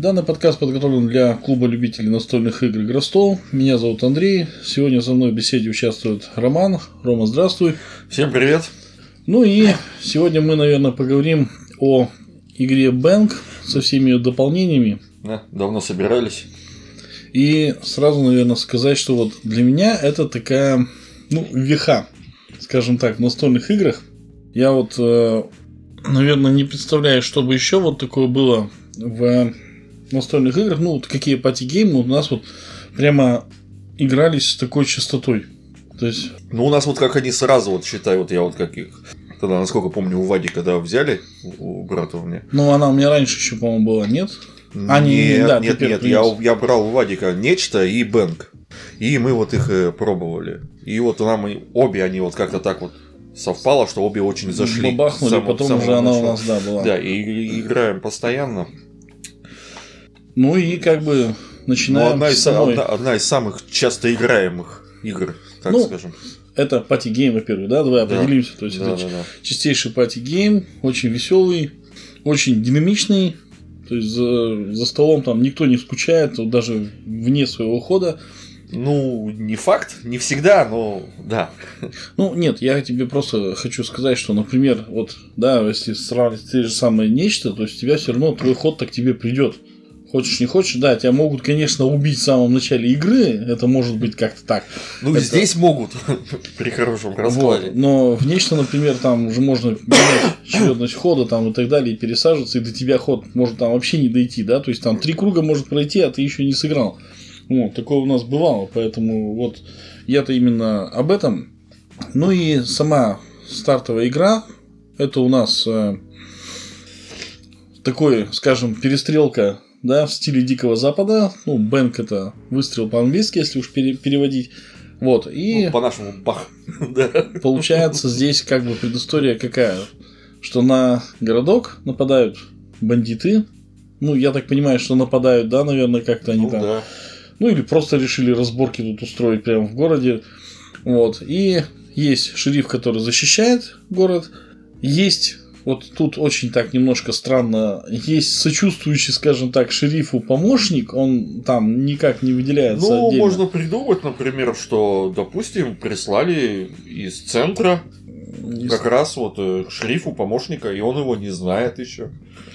Данный подкаст подготовлен для клуба любителей настольных игр «Игростол». Меня зовут Андрей. Сегодня со мной в беседе участвует Роман. Рома, здравствуй. Всем привет. Ну и сегодня мы, наверное, поговорим о игре Бэнк со всеми ее дополнениями. Да, давно собирались. И сразу, наверное, сказать, что вот для меня это такая, ну, веха, скажем так, в настольных играх. Я вот, э, наверное, не представляю, чтобы еще вот такое было в настольных играх, ну, вот какие пати-геймы у нас вот прямо игрались с такой частотой. То есть... Ну, у нас вот как они сразу, вот считай, вот я вот как их Тогда, насколько помню, у Вади, когда взяли, у брата у меня. Ну, она у меня раньше еще, по-моему, была, нет? А, нет, да, нет, нет, я, я брал у Вадика нечто и Бэнк. И мы вот их э, пробовали. И вот нам обе они вот как-то так вот совпало, что обе очень зашли. Бабахнули, сам, потом уже она у нас, да, была. Да, и, и играем постоянно. Ну и как бы начинаем ну, одна, из, самой... одна, одна из самых часто играемых игр, так ну, скажем. Это party game, во-первых, да, давай да. определимся. То есть да, это да, да. чистейший party game, очень веселый, очень динамичный. То есть за, за столом там никто не скучает, вот даже вне своего хода. Ну, не факт, не всегда, но да. Ну, нет, я тебе просто хочу сказать, что, например, вот, да, если сравнивать те же самые нечто, то есть тебя все равно твой ход так тебе придет. Хочешь, не хочешь, да, тебя могут, конечно, убить в самом начале игры, это может быть как-то так. Ну, это... здесь могут, при хорошем раскладе. Вот. Но в нечто, например, там уже можно менять чередность хода там, и так далее, и пересаживаться, и до тебя ход может там вообще не дойти, да, то есть там три круга может пройти, а ты еще не сыграл. Вот, такое у нас бывало, поэтому вот я-то именно об этом. Ну и сама стартовая игра, это у нас э, такой, скажем, перестрелка да, в стиле Дикого Запада. Ну, бэнк это выстрел по-английски, если уж пере- переводить. Вот, и... Ну, по-нашему, бах. Получается, здесь как бы предыстория какая? Что на городок нападают бандиты. Ну, я так понимаю, что нападают, да, наверное, как-то они ну, там. Да. Ну, или просто решили разборки тут устроить прямо в городе. Вот. И есть шериф, который защищает город. Есть вот тут очень так немножко странно. Есть сочувствующий, скажем так, шерифу помощник, он там никак не выделяется. Ну, отдельно. можно придумать, например, что, допустим, прислали из центра как раз вот э, шерифу помощника, и он его не знает еще.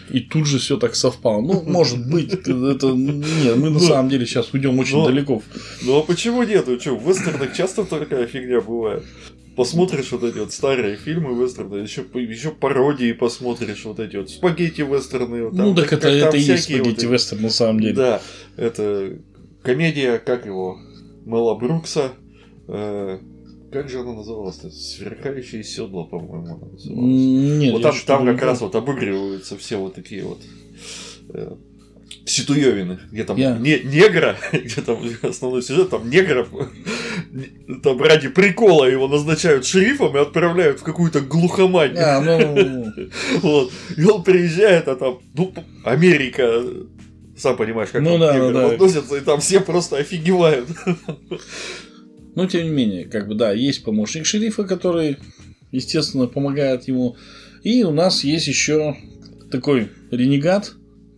И тут же все так совпало. Ну, может быть, это. Нет, мы на самом деле сейчас уйдем очень далеко. Ну а почему нет? Что, в вестернах часто такая фигня бывает посмотришь вот эти вот старые фильмы вестерны, еще, еще пародии посмотришь вот эти вот спагетти вестерны. Вот там, ну, так это, это и есть спагетти вот, вестерн на самом деле. Да, это комедия, как его, Мела Брукса, э, как же она называлась-то? Сверкающие седла, по-моему, она называлась. Нет, вот там, там как раз вот обыгрываются все вот такие вот э, Ситуевины, где там я... не, негра, где там основной сюжет, там негров, там ради прикола его назначают шерифом и отправляют в какую-то глухомань. А, ну... вот. И он приезжает, а там, ну, Америка, сам понимаешь, как ну, там да, да. относятся, и там все просто офигевают. Но тем не менее, как бы да, есть помощник шерифа, который, естественно, помогает ему. И у нас есть еще такой ренегат,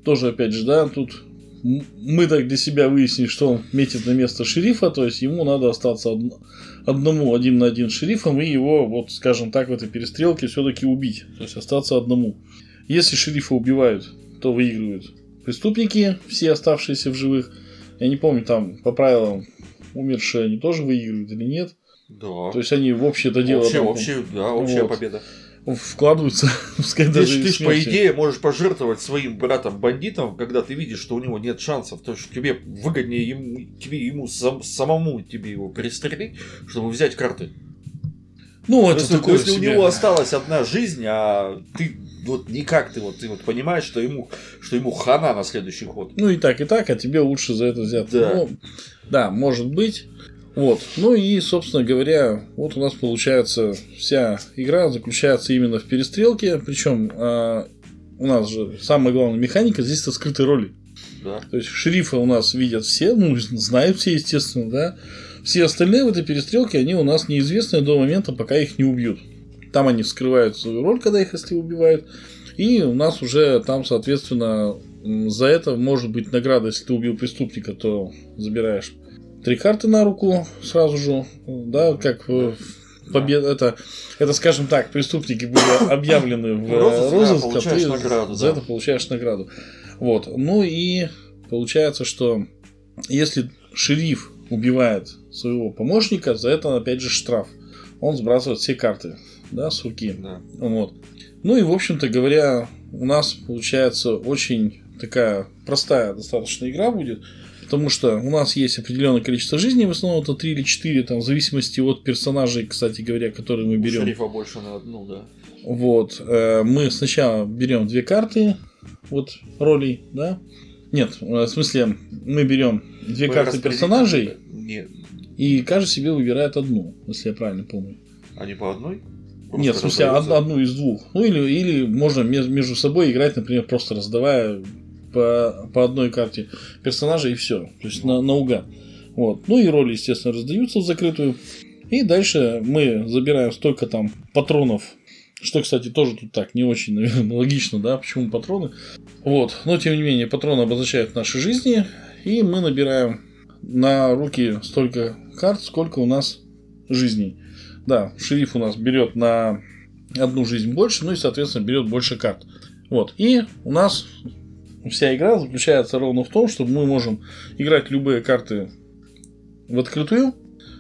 тоже, опять же, да, тут мы так для себя выяснили, что он метит на место шерифа, то есть ему надо остаться од... одному один на один с шерифом и его, вот скажем так, в этой перестрелке все-таки убить, то есть остаться одному. Если шерифа убивают, то выигрывают преступники, все оставшиеся в живых. Я не помню, там по правилам умершие они тоже выигрывают или нет. Да. То есть они в общее это дело. Общая, общая, да, общая вот. победа вкладываются, пускай даже Ты, ты по идее, можешь пожертвовать своим братом-бандитом, когда ты видишь, что у него нет шансов, то что тебе выгоднее ему, тебе, ему сам, самому тебе его пристрелить, чтобы взять карты. Ну, то это есть, такое Если себе. у него осталась одна жизнь, а ты вот никак ты вот ты вот понимаешь, что ему что ему хана на следующий ход. Ну и так и так, а тебе лучше за это взять. Да, ну, да, может быть. Вот. Ну и, собственно говоря, вот у нас получается вся игра заключается именно в перестрелке. Причем э, у нас же самая главная механика здесь это скрытые роли. Да. То есть шерифа у нас видят все, ну, знают все, естественно, да. Все остальные в этой перестрелке, они у нас неизвестны до момента, пока их не убьют. Там они скрывают свою роль, когда их если убивают. И у нас уже там, соответственно, За это может быть награда, если ты убил преступника, то забираешь три карты на руку сразу же, да, как в побед... да. это, это, скажем так, преступники были объявлены в розыск, а ты награду, за да. это получаешь награду. Вот. Ну и получается, что если шериф убивает своего помощника, за это опять же штраф. Он сбрасывает все карты, да, с руки. Да. Вот. Ну и, в общем-то говоря, у нас получается очень такая простая достаточно игра будет. Потому что у нас есть определенное количество жизней, в основном это 3 или 4, там, в зависимости от персонажей, кстати говоря, которые мы берем. У шерифа больше на одну, да. Вот. Э, мы сначала берем две карты, вот ролей, да. Нет, э, в смысле, мы берем две мы карты персонажей, Нет. и каждый себе выбирает одну, если я правильно помню. А не по одной? Просто Нет, в смысле, одну из двух. Ну, или, или можно между собой играть, например, просто раздавая по, по одной карте персонажа и все. То есть на, наугад. Вот. Ну и роли, естественно, раздаются в закрытую. И дальше мы забираем столько там патронов. Что, кстати, тоже тут так не очень, наверное, логично, да, почему патроны. Вот. Но, тем не менее, патроны обозначают наши жизни. И мы набираем на руки столько карт, сколько у нас жизней. Да, шериф у нас берет на одну жизнь больше, ну и, соответственно, берет больше карт. Вот. И у нас вся игра заключается ровно в том, что мы можем играть любые карты в открытую,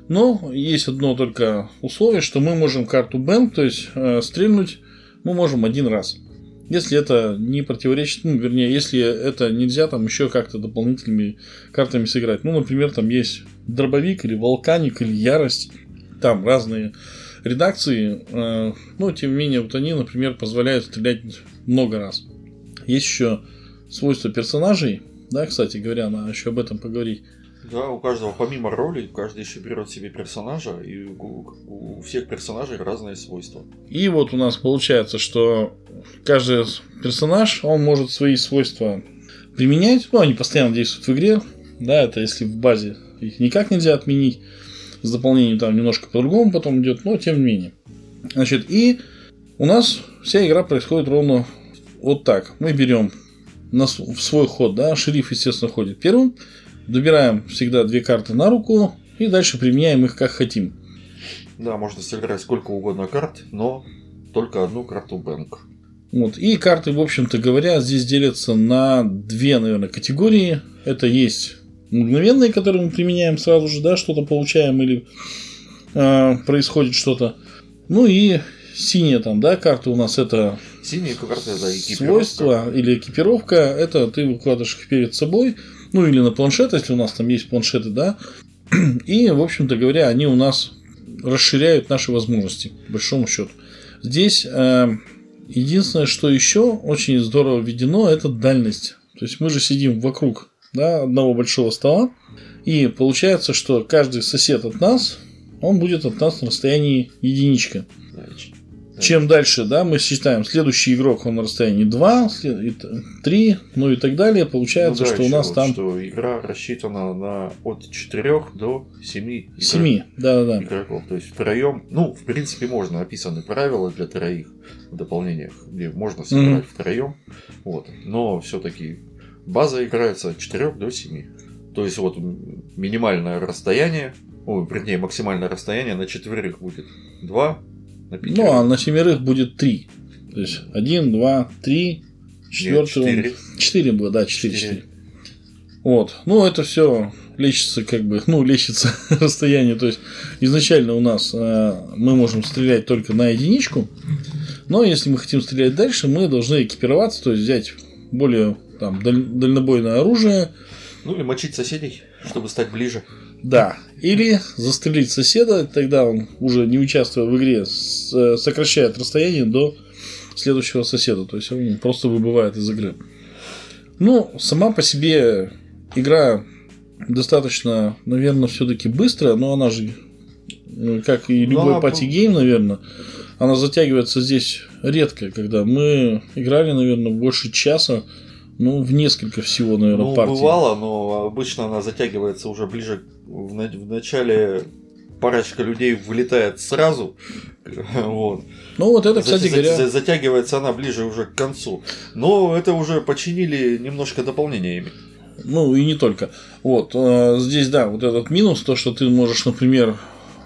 но есть одно только условие, что мы можем карту бэм, то есть э, стрельнуть, мы можем один раз. Если это не противоречит, ну, вернее, если это нельзя там еще как-то дополнительными картами сыграть. Ну, например, там есть дробовик или волканик или ярость, там разные редакции, э, но тем не менее, вот они, например, позволяют стрелять много раз. Есть еще свойства персонажей, да, кстати говоря, надо еще об этом поговорить. Да, у каждого, помимо роли, каждый еще берет себе персонажа, и у, у всех персонажей разные свойства. И вот у нас получается, что каждый персонаж, он может свои свойства применять, ну, они постоянно действуют в игре, да, это если в базе их никак нельзя отменить, с дополнением там немножко по-другому потом идет, но тем не менее. Значит, и у нас вся игра происходит ровно вот так. Мы берем на, в свой ход, да, шериф, естественно, ходит первым, добираем всегда две карты на руку и дальше применяем их как хотим. Да, можно сыграть сколько угодно карт, но только одну карту бэнк. Вот. И карты, в общем-то говоря, здесь делятся на две, наверное, категории. Это есть мгновенные, которые мы применяем сразу же, да, что-то получаем или э, происходит что-то. Ну и синяя там, да, карта у нас это Синие карты это свойства или экипировка, это ты выкладываешь перед собой, ну или на планшет, если у нас там есть планшеты, да, и, в общем-то говоря, они у нас расширяют наши возможности, по большому счету. Здесь э, единственное, что еще очень здорово введено, это дальность. То есть мы же сидим вокруг да, одного большого стола, и получается, что каждый сосед от нас, он будет от нас на расстоянии единичка. Чем дальше, да, мы считаем, следующий игрок он на расстоянии 2, 3, ну и так далее, получается, ну, да, что у нас вот, там... Что игра рассчитана на от 4 до 7 7, да, да, игроков. То есть втроем, ну, в принципе, можно описаны правила для троих в дополнениях, где можно сыграть mm-hmm. втроем, вот. Но все-таки база играется от 4 до 7. То есть вот минимальное расстояние, ой, вернее, максимальное расстояние на четверых будет 2, на Ну, а на семерых будет три. То есть один, два, три, четвертый. Четыре. Четыре было, да, четыре, четыре. Вот. Ну, это все лечится как бы, ну, лечится расстояние. То есть, изначально у нас э, мы можем стрелять только на единичку. Но если мы хотим стрелять дальше, мы должны экипироваться, то есть взять более там, даль- дальнобойное оружие. Ну или мочить соседей, чтобы стать ближе. Да. Или застрелить соседа, тогда он, уже не участвуя в игре, э, сокращает расстояние до следующего соседа. То есть он просто выбывает из игры. Ну, сама по себе игра достаточно, наверное, все-таки быстрая, но она же, э, как и любой да, party game, наверное, она затягивается здесь редко, когда мы играли, наверное, больше часа ну, в несколько всего, наверное, ну, партий. бывало, но обычно она затягивается уже ближе в, в начале парочка людей вылетает сразу. Вот. Ну вот это, кстати говоря... За, затягивается она ближе уже к концу. Но это уже починили немножко дополнениями. Ну и не только. Вот, э, здесь, да, вот этот минус, то, что ты можешь, например,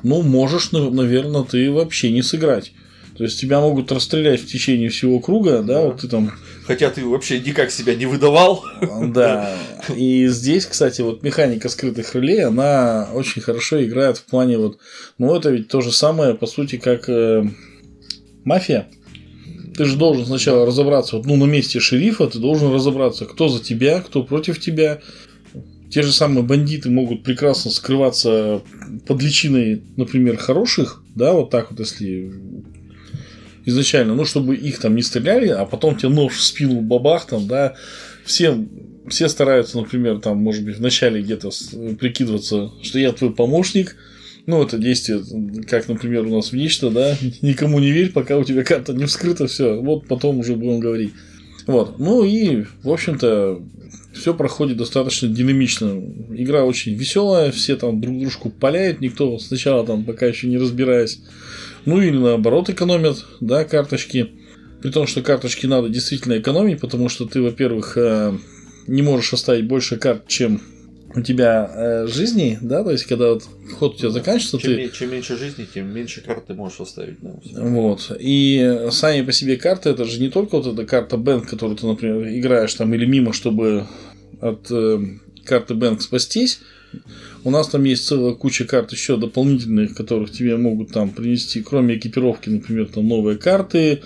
ну, можешь, наверное, ты вообще не сыграть. То есть тебя могут расстрелять в течение всего круга, да, да. вот ты там. Хотя ты вообще никак себя не выдавал. Да. И здесь, кстати, вот механика скрытых релей, она очень хорошо играет в плане вот. Ну, это ведь то же самое, по сути, как э, мафия. Ты же должен сначала разобраться, вот, ну, на месте шерифа ты должен разобраться, кто за тебя, кто против тебя. Те же самые бандиты могут прекрасно скрываться под личиной, например, хороших, да, вот так вот, если изначально, ну, чтобы их там не стреляли, а потом тебе нож в спину бабах там, да, все, все стараются, например, там, может быть, вначале где-то прикидываться, что я твой помощник, ну, это действие, как, например, у нас в нечто, да, никому не верь, пока у тебя карта не вскрыта, все, вот потом уже будем говорить. Вот, ну и, в общем-то, все проходит достаточно динамично. Игра очень веселая, все там друг дружку паляют, никто сначала там пока еще не разбираясь ну или наоборот экономят, да, карточки. При том, что карточки надо действительно экономить, потому что ты, во-первых, э, не можешь оставить больше карт, чем у тебя э, жизней, да, то есть когда вот ход у тебя заканчивается, чем, ты... чем меньше жизни, тем меньше карт ты можешь оставить. Да, вот. И сами по себе карты, это же не только вот эта карта Бэнк, которую ты, например, играешь там или мимо, чтобы от э, карты Бэнк спастись, у нас там есть целая куча карт еще дополнительных, которых тебе могут там принести, кроме экипировки, например, там новые карты,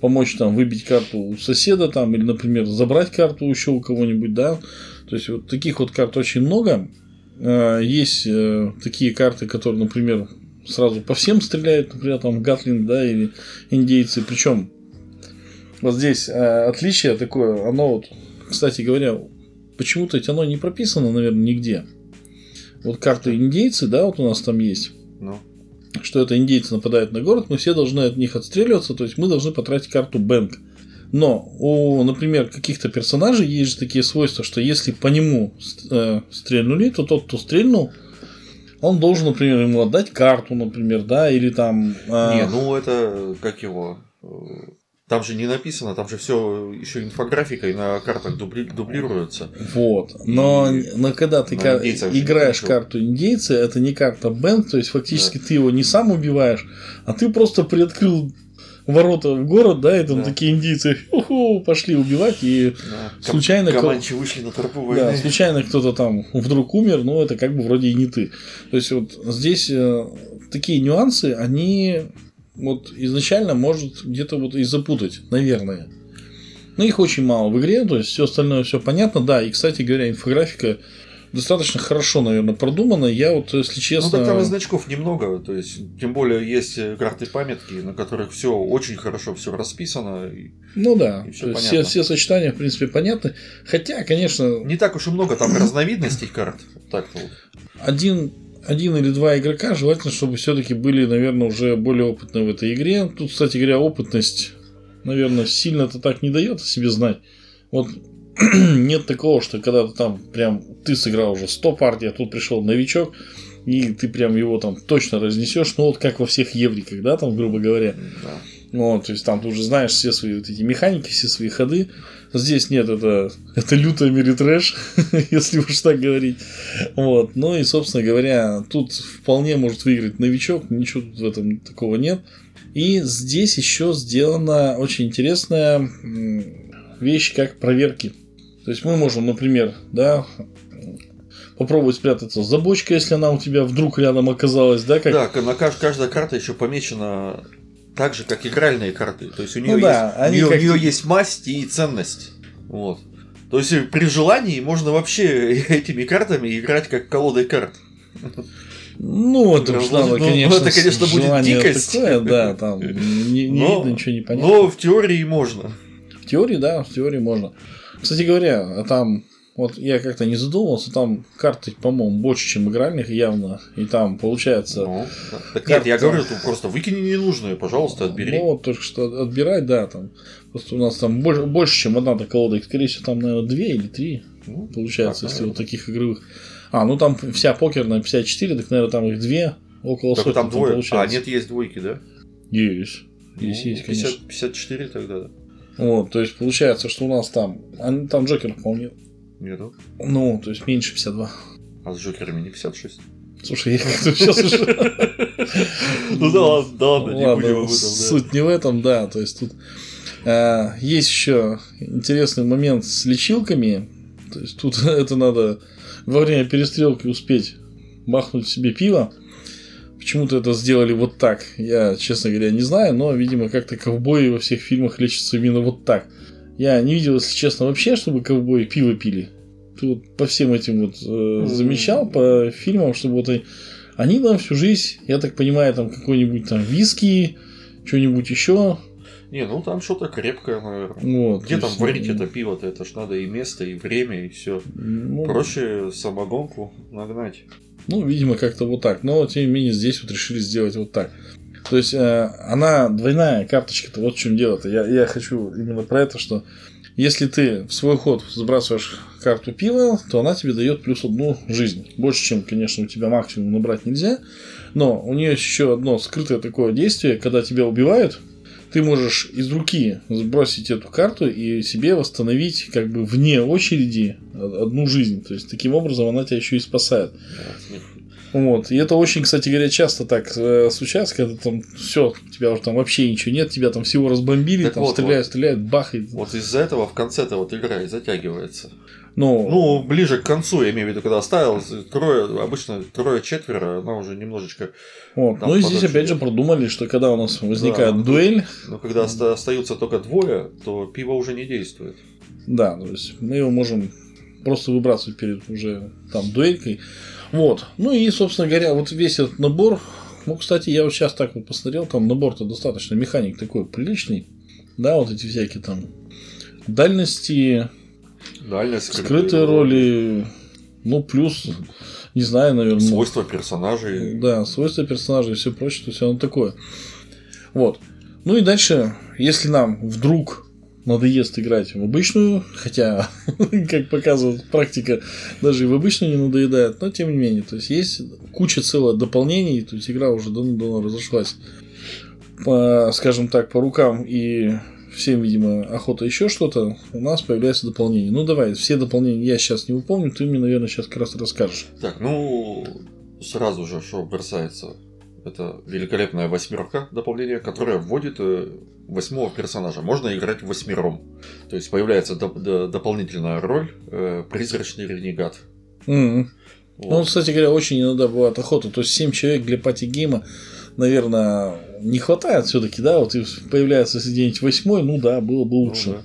помочь там выбить карту у соседа там, или, например, забрать карту еще у кого-нибудь, да. То есть вот таких вот карт очень много. А, есть э, такие карты, которые, например, сразу по всем стреляют, например, там Гатлинг, да, или индейцы. Причем вот здесь э, отличие такое, оно вот, кстати говоря, почему-то оно не прописано, наверное, нигде. Вот карты индейцы, да, вот у нас там есть. Ну. Что это индейцы нападают на город, мы все должны от них отстреливаться, то есть мы должны потратить карту Бэнк. Но у, например, каких-то персонажей есть же такие свойства, что если по нему э, стрельнули, то тот, кто стрельнул, он должен, например, ему отдать карту, например, да, или там. Э... Не, ну это как его э, там же не написано, там же все еще инфографикой на картах дубли, дублируется. Вот. Но, но когда ты кар... играешь карту индейца, это не карта Бэнк, то есть фактически да. ты его не сам убиваешь, а ты просто приоткрыл ворота в город, да, и там да. такие индейцы уху, пошли убивать, и да. случайно... Команчи вышли на тропу войны. Да, случайно кто-то там вдруг умер, но это как бы вроде и не ты. То есть вот здесь э, такие нюансы, они вот изначально может где-то вот и запутать, наверное. Но их очень мало в игре, то есть все остальное все понятно. Да, и, кстати говоря, инфографика достаточно хорошо, наверное, продумана. Я вот, если честно... Ну, так там и значков немного, то есть, тем более, есть карты памятки, на которых все очень хорошо все расписано. И, ну да, и все, все, все сочетания, в принципе, понятны. Хотя, конечно... Не так уж и много там разновидностей карт. Так-то вот. Один один или два игрока, желательно, чтобы все-таки были, наверное, уже более опытные в этой игре. Тут, кстати говоря, опытность, наверное, сильно-то так не дает себе знать. Вот нет такого, что когда ты там прям ты сыграл уже 100 партий, а тут пришел новичок, и ты прям его там точно разнесешь, ну вот как во всех евриках, да, там, грубо говоря. Да. Вот, то есть там ты уже знаешь все свои вот эти механики, все свои ходы. Здесь нет, это, это лютый мири-трэш, если уж так говорить. Вот. Ну и, собственно говоря, тут вполне может выиграть новичок, ничего тут в этом такого нет. И здесь еще сделана очень интересная вещь, как проверки. То есть мы можем, например, да, попробовать спрятаться за бочкой, если она у тебя вдруг рядом оказалась, да? Как... Да, на каждая карта еще помечена так же, как игральные карты. То есть у нее, ну, да, есть, у нее, как... у нее есть масть и ценность. Вот. То есть при желании можно вообще этими картами играть как колодой карт. Ну, это уж надо, ну, конечно, это, конечно, будет дикость. Такое, да, там не, не но, видно, ничего не понятно. Но в теории можно. В теории, да, в теории можно. Кстати говоря, а там вот я как-то не задумывался, там карты, по-моему, больше, чем игральных явно. И там получается. Ну, так карта... нет, я говорю, ты просто выкини ненужную, пожалуйста, отбери. Ну, вот только что отбирать, да, там. Просто у нас там больше, больше чем одна колода. Скорее всего, там, наверное, две или три. Ну, получается, так, если наверное. вот таких игровых. А, ну там вся покерная 54, так, наверное, там их две. около так сотни. там двое. Получается. А, нет, есть двойки, да? Есть. Есть, ну, есть, 50, конечно. 54 тогда, да. Вот, то есть получается, что у нас там. Там Джокер, по-моему, Нету. Ну, то есть меньше 52. А с Джокерами не 56? Слушай, я как-то сейчас уже... Ну да ладно, да ладно, не будем об этом. Суть не в этом, да. То есть тут а, есть еще интересный момент с лечилками. То есть тут это надо во время перестрелки успеть махнуть себе пиво. Почему-то это сделали вот так. Я, честно говоря, не знаю, но, видимо, как-то ковбои во всех фильмах лечатся именно вот так. Я не видел, если честно, вообще, чтобы ковбои пиво пили. Тут по всем этим вот э, замечал, по фильмам, чтобы вот они, они там всю жизнь, я так понимаю, там какой-нибудь там виски, что-нибудь еще. Не, ну там что-то крепкое, наверное. Вот, Где там есть, варить ну, это пиво-то? Это ж надо и место, и время, и все. Ну, Проще самогонку нагнать. Ну, видимо, как-то вот так. Но, тем не менее, здесь вот решили сделать вот так. То есть, э, она двойная карточка-то, вот в чем дело-то. Я, я хочу именно про это, что если ты в свой ход сбрасываешь карту пива, то она тебе дает плюс одну жизнь. Больше, чем, конечно, у тебя максимум набрать нельзя. Но у нее еще одно скрытое такое действие, когда тебя убивают, ты можешь из руки сбросить эту карту и себе восстановить как бы вне очереди одну жизнь. То есть таким образом она тебя еще и спасает. Вот. И это очень, кстати говоря, часто так э, случается, когда там все, тебя уже там вообще ничего нет, тебя там всего разбомбили, так там вот, стреляют, вот. стреляют, бахает. Вот из-за этого в конце-то вот игра и затягивается. Ну, ну, ближе к концу, я имею в виду, когда оставил трое, обычно трое-четверо, она уже немножечко. Вот. Ну и здесь опять же продумали, что когда у нас возникает да, дуэль. Но когда остаются только двое, то пиво уже не действует. Да, то есть мы его можем просто выбрасывать перед уже там дуэлькой. Вот. Ну и, собственно говоря, вот весь этот набор. Ну, кстати, я вот сейчас так вот посмотрел, там набор-то достаточно механик такой приличный. Да, вот эти всякие там дальности, Дальность, скрытые роли, ну, плюс, не знаю, наверное. Свойства персонажей. Да, свойства персонажей и все прочее, то есть оно такое. Вот. Ну и дальше, если нам вдруг надоест играть в обычную, хотя, как показывает практика, даже и в обычную не надоедает, но тем не менее, то есть есть куча целых дополнений, то есть игра уже давно-давно разошлась, по, скажем так, по рукам и всем, видимо, охота еще что-то, у нас появляется дополнение. Ну давай, все дополнения я сейчас не упомню, ты мне, наверное, сейчас как раз расскажешь. Так, ну сразу же, что бросается это великолепная восьмерка дополнение, которое вводит э, восьмого персонажа. Можно играть восьмером. То есть появляется доп- доп- дополнительная роль э, призрачный ренегат. Mm-hmm. Вот. Ну, кстати говоря, очень иногда бывает охота. То есть 7 человек для party game а, наверное, не хватает все-таки, да? Вот появляется где-нибудь восьмой, ну да, было бы лучше. Ну, да.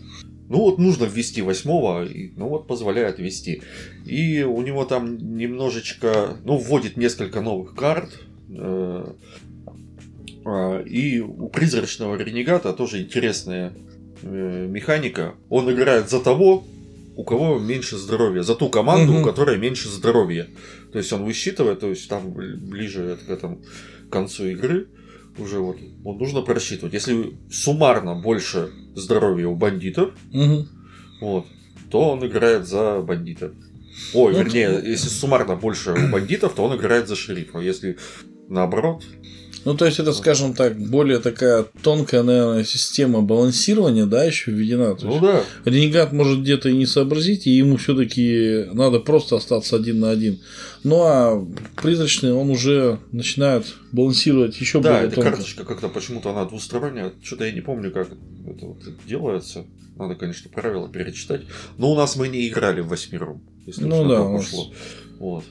Ну вот нужно ввести восьмого, ну вот позволяет ввести. И у него там немножечко, ну вводит несколько новых карт, и у призрачного ренегата тоже интересная э, механика. Он играет за того, у кого меньше здоровья, за ту команду, угу. у которой меньше здоровья. То есть он высчитывает, то есть там ближе к этому концу игры уже вот вот нужно просчитывать. Если суммарно больше здоровья у бандитов, угу. вот, то он играет за бандитов. Ой, ну, вернее, если суммарно больше у бандитов, то он играет за шерифа. Если наоборот. Ну, то есть, это, скажем так, более такая тонкая, наверное, система балансирования, да, еще введена. То ну да. Ренегат может где-то и не сообразить, и ему все-таки надо просто остаться один на один. Ну а призрачный он уже начинает балансировать еще да, более эта тонко. карточка как-то почему-то она двусторонняя. Что-то я не помню, как это вот делается. Надо, конечно, правила перечитать. Но у нас мы не играли в восьмером, если ну, да, пошло. Нас... Вот.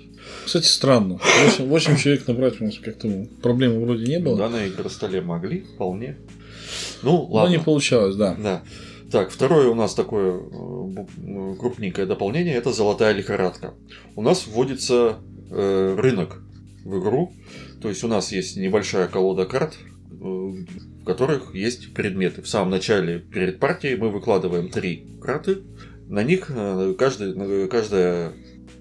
Кстати, странно. 8, 8 человек набрать у нас как-то проблемы вроде не было. Да, на игростоле могли, вполне. Ну, ладно. Но не получалось, да. Да. Так, второе у нас такое э, крупненькое дополнение это золотая лихорадка. У нас вводится э, рынок в игру. То есть у нас есть небольшая колода карт, э, в которых есть предметы. В самом начале перед партией мы выкладываем три карты. На них э, каждый, каждая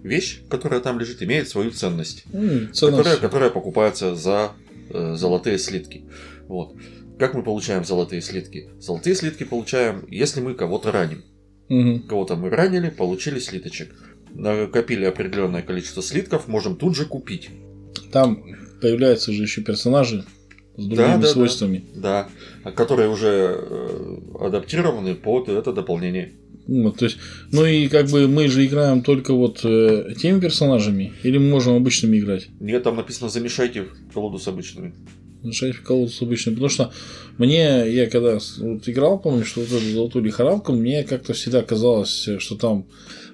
вещь, которая там лежит, имеет свою ценность, mm, Которая, которая покупается за э, золотые слитки. Вот. Как мы получаем золотые слитки? Золотые слитки получаем, если мы кого-то раним. Mm-hmm. Кого-то мы ранили, получили слиточек. Накопили определенное количество слитков, можем тут же купить. Там появляются же еще персонажи с другими да, да, свойствами. Да, да, которые уже э, адаптированы под это дополнение. Ну, то есть, ну и как бы мы же играем только вот э, теми персонажами, или мы можем обычными играть? Нет, там написано замешайте колоду с обычными. Замешайте колоду с обычными. Потому что мне, я когда вот играл, помню, что вот эту золотую лихорадку, мне как-то всегда казалось, что там.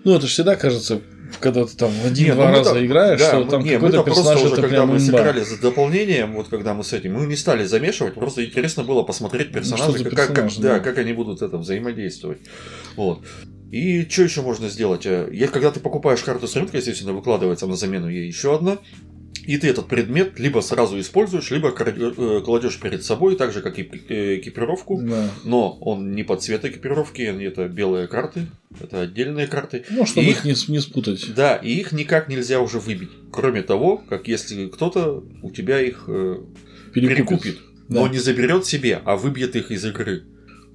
Ну, это же всегда кажется когда ты там один-два ну раза там, играешь, да, что там какой-то персонаж это когда прям мы сыграли за дополнением, вот когда мы с этим, мы не стали замешивать, просто интересно было посмотреть ну, персонажей, ну, как, персонаж, как, да. да, как они будут это взаимодействовать. Вот. И что еще можно сделать? Э, когда ты покупаешь карту с рынка, естественно, выкладывается на замену ей еще одна. И ты этот предмет либо сразу используешь, либо э, кладешь перед собой, так же, как и э, экипировку. Да. Но он не под цвет экипировки, это белые карты, это отдельные карты. Ну, чтобы их, их не, не спутать. Да, и их никак нельзя уже выбить. Кроме того, как если кто-то у тебя их э, перекупит, перекупит да. но не заберет себе, а выбьет их из игры.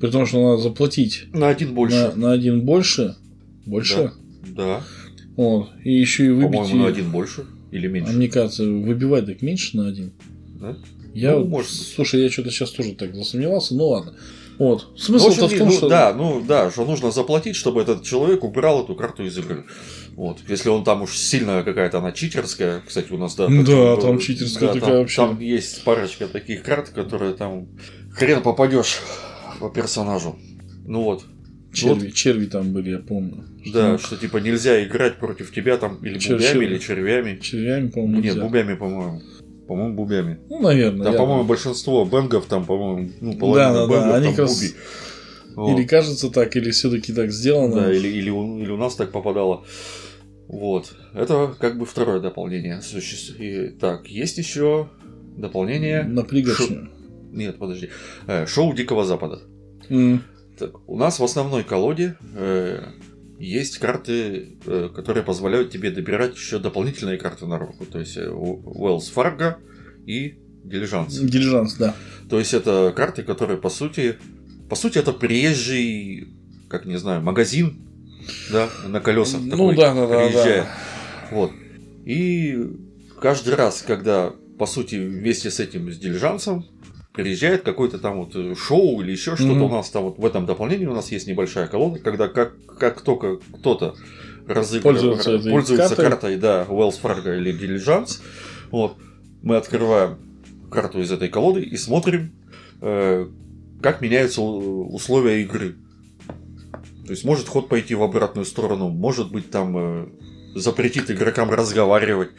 При том, что надо заплатить. На один больше. На, на один больше. Больше? Да. да. Вот. И еще и выбить. По-моему, на один больше. Или меньше? А мне кажется, выбивать так меньше на один. Да? Я, ну, может слушай, я что-то сейчас тоже так засомневался, ну ладно. Вот. Смысл-то в, в том, ну, что... Да, ну да, что нужно заплатить, чтобы этот человек убирал эту карту из игры. Вот. Если он там уж сильно какая-то она читерская, кстати, у нас, да. Да, там читерская да, такая там, вообще. Там есть парочка таких карт, которые там хрен попадешь по персонажу. Ну вот. Черви, вот. черви там были, я помню. Что да, что типа нельзя играть против тебя там или Чер, бубями, чер... или червями. Червями, по-моему. Нет, нельзя. бубями, по-моему. По-моему, бубями. Ну, наверное. Там, по-моему, большинство бэнгов там, по-моему, ну, половина да, да, бэнгов да. Они там буби. Вот. Или кажется так, или все-таки так сделано. Да, или, или, у, или у нас так попадало. Вот. Это как бы второе дополнение. И, так, есть еще дополнение. На пригоршню. Нет, подожди. Э, шоу Дикого Запада. Mm. Так, у нас в основной колоде э, есть карты, э, которые позволяют тебе добирать еще дополнительные карты на руку. То есть Уэллс э, Фарго и Дилижанс. Дилижанс, да. То есть это карты, которые по сути. По сути, это приезжий, как не знаю, магазин, да, на колесах. Ну такой, да, да, да, да. Вот. И каждый раз, когда, по сути, вместе с этим с дилижансом приезжает какой-то там вот э, шоу или еще что-то mm-hmm. у нас там вот в этом дополнении у нас есть небольшая колонка, когда как, как только кто-то разыгрывает, пользуется, пользуется картой. картой, да, Wells Fargo или Diligence, вот, мы открываем карту из этой колоды и смотрим, э, как меняются условия игры. То есть может ход пойти в обратную сторону, может быть там э, запретит игрокам разговаривать.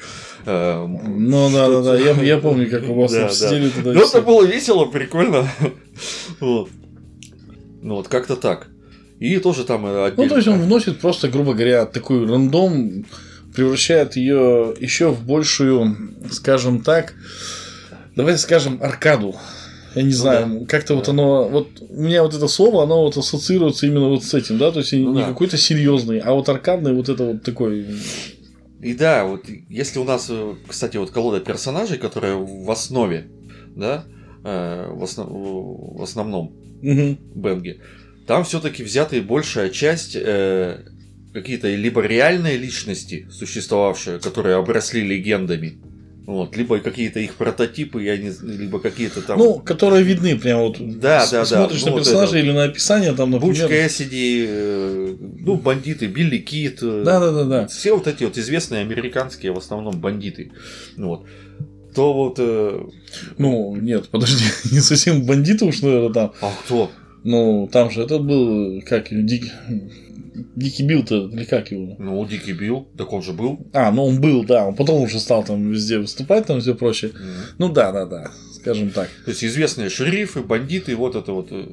Э, ну да, да, да, я, я помню, как у вас да, сидели да. туда. Ну, это было весело, прикольно. вот. Ну, вот как-то так. И тоже там отдельно. Ну, то есть он вносит просто, грубо говоря, такой рандом, превращает ее еще в большую, скажем так, давайте скажем, аркаду. Я не ну, знаю, да. как-то да. вот оно, вот у меня вот это слово, оно вот ассоциируется именно вот с этим, да, то есть ну, не да. какой-то серьезный, а вот аркадный вот это вот такой. И да, вот если у нас, э, кстати, вот колода персонажей, которая в основе, да, э, в, основ... в основном угу. Бенге, там все-таки взятая большая часть э, какие-то либо реальные личности, существовавшие, которые обросли легендами, вот, либо какие-то их прототипы, я не либо какие-то там. Ну, которые видны прям вот. Да, да, да. Смотришь ну, на персонажа вот или на описание там, например. Буч Кэссиди, э, ну, бандиты, Билли Кит. Э, да, да, да, да. Все вот эти вот известные американские в основном бандиты. Вот. То вот. Э... Ну, нет, подожди, не совсем бандиты уж, наверное, там. А кто? Ну, там же этот был, как, Дик... Дикий Билл-то, или как его? Ну, Дикий Билл, так он же был. А, ну он был, да, он потом уже стал там везде выступать, там все прочее. Mm-hmm. Ну да, да, да, скажем так. То есть известные шерифы, бандиты, вот это вот э,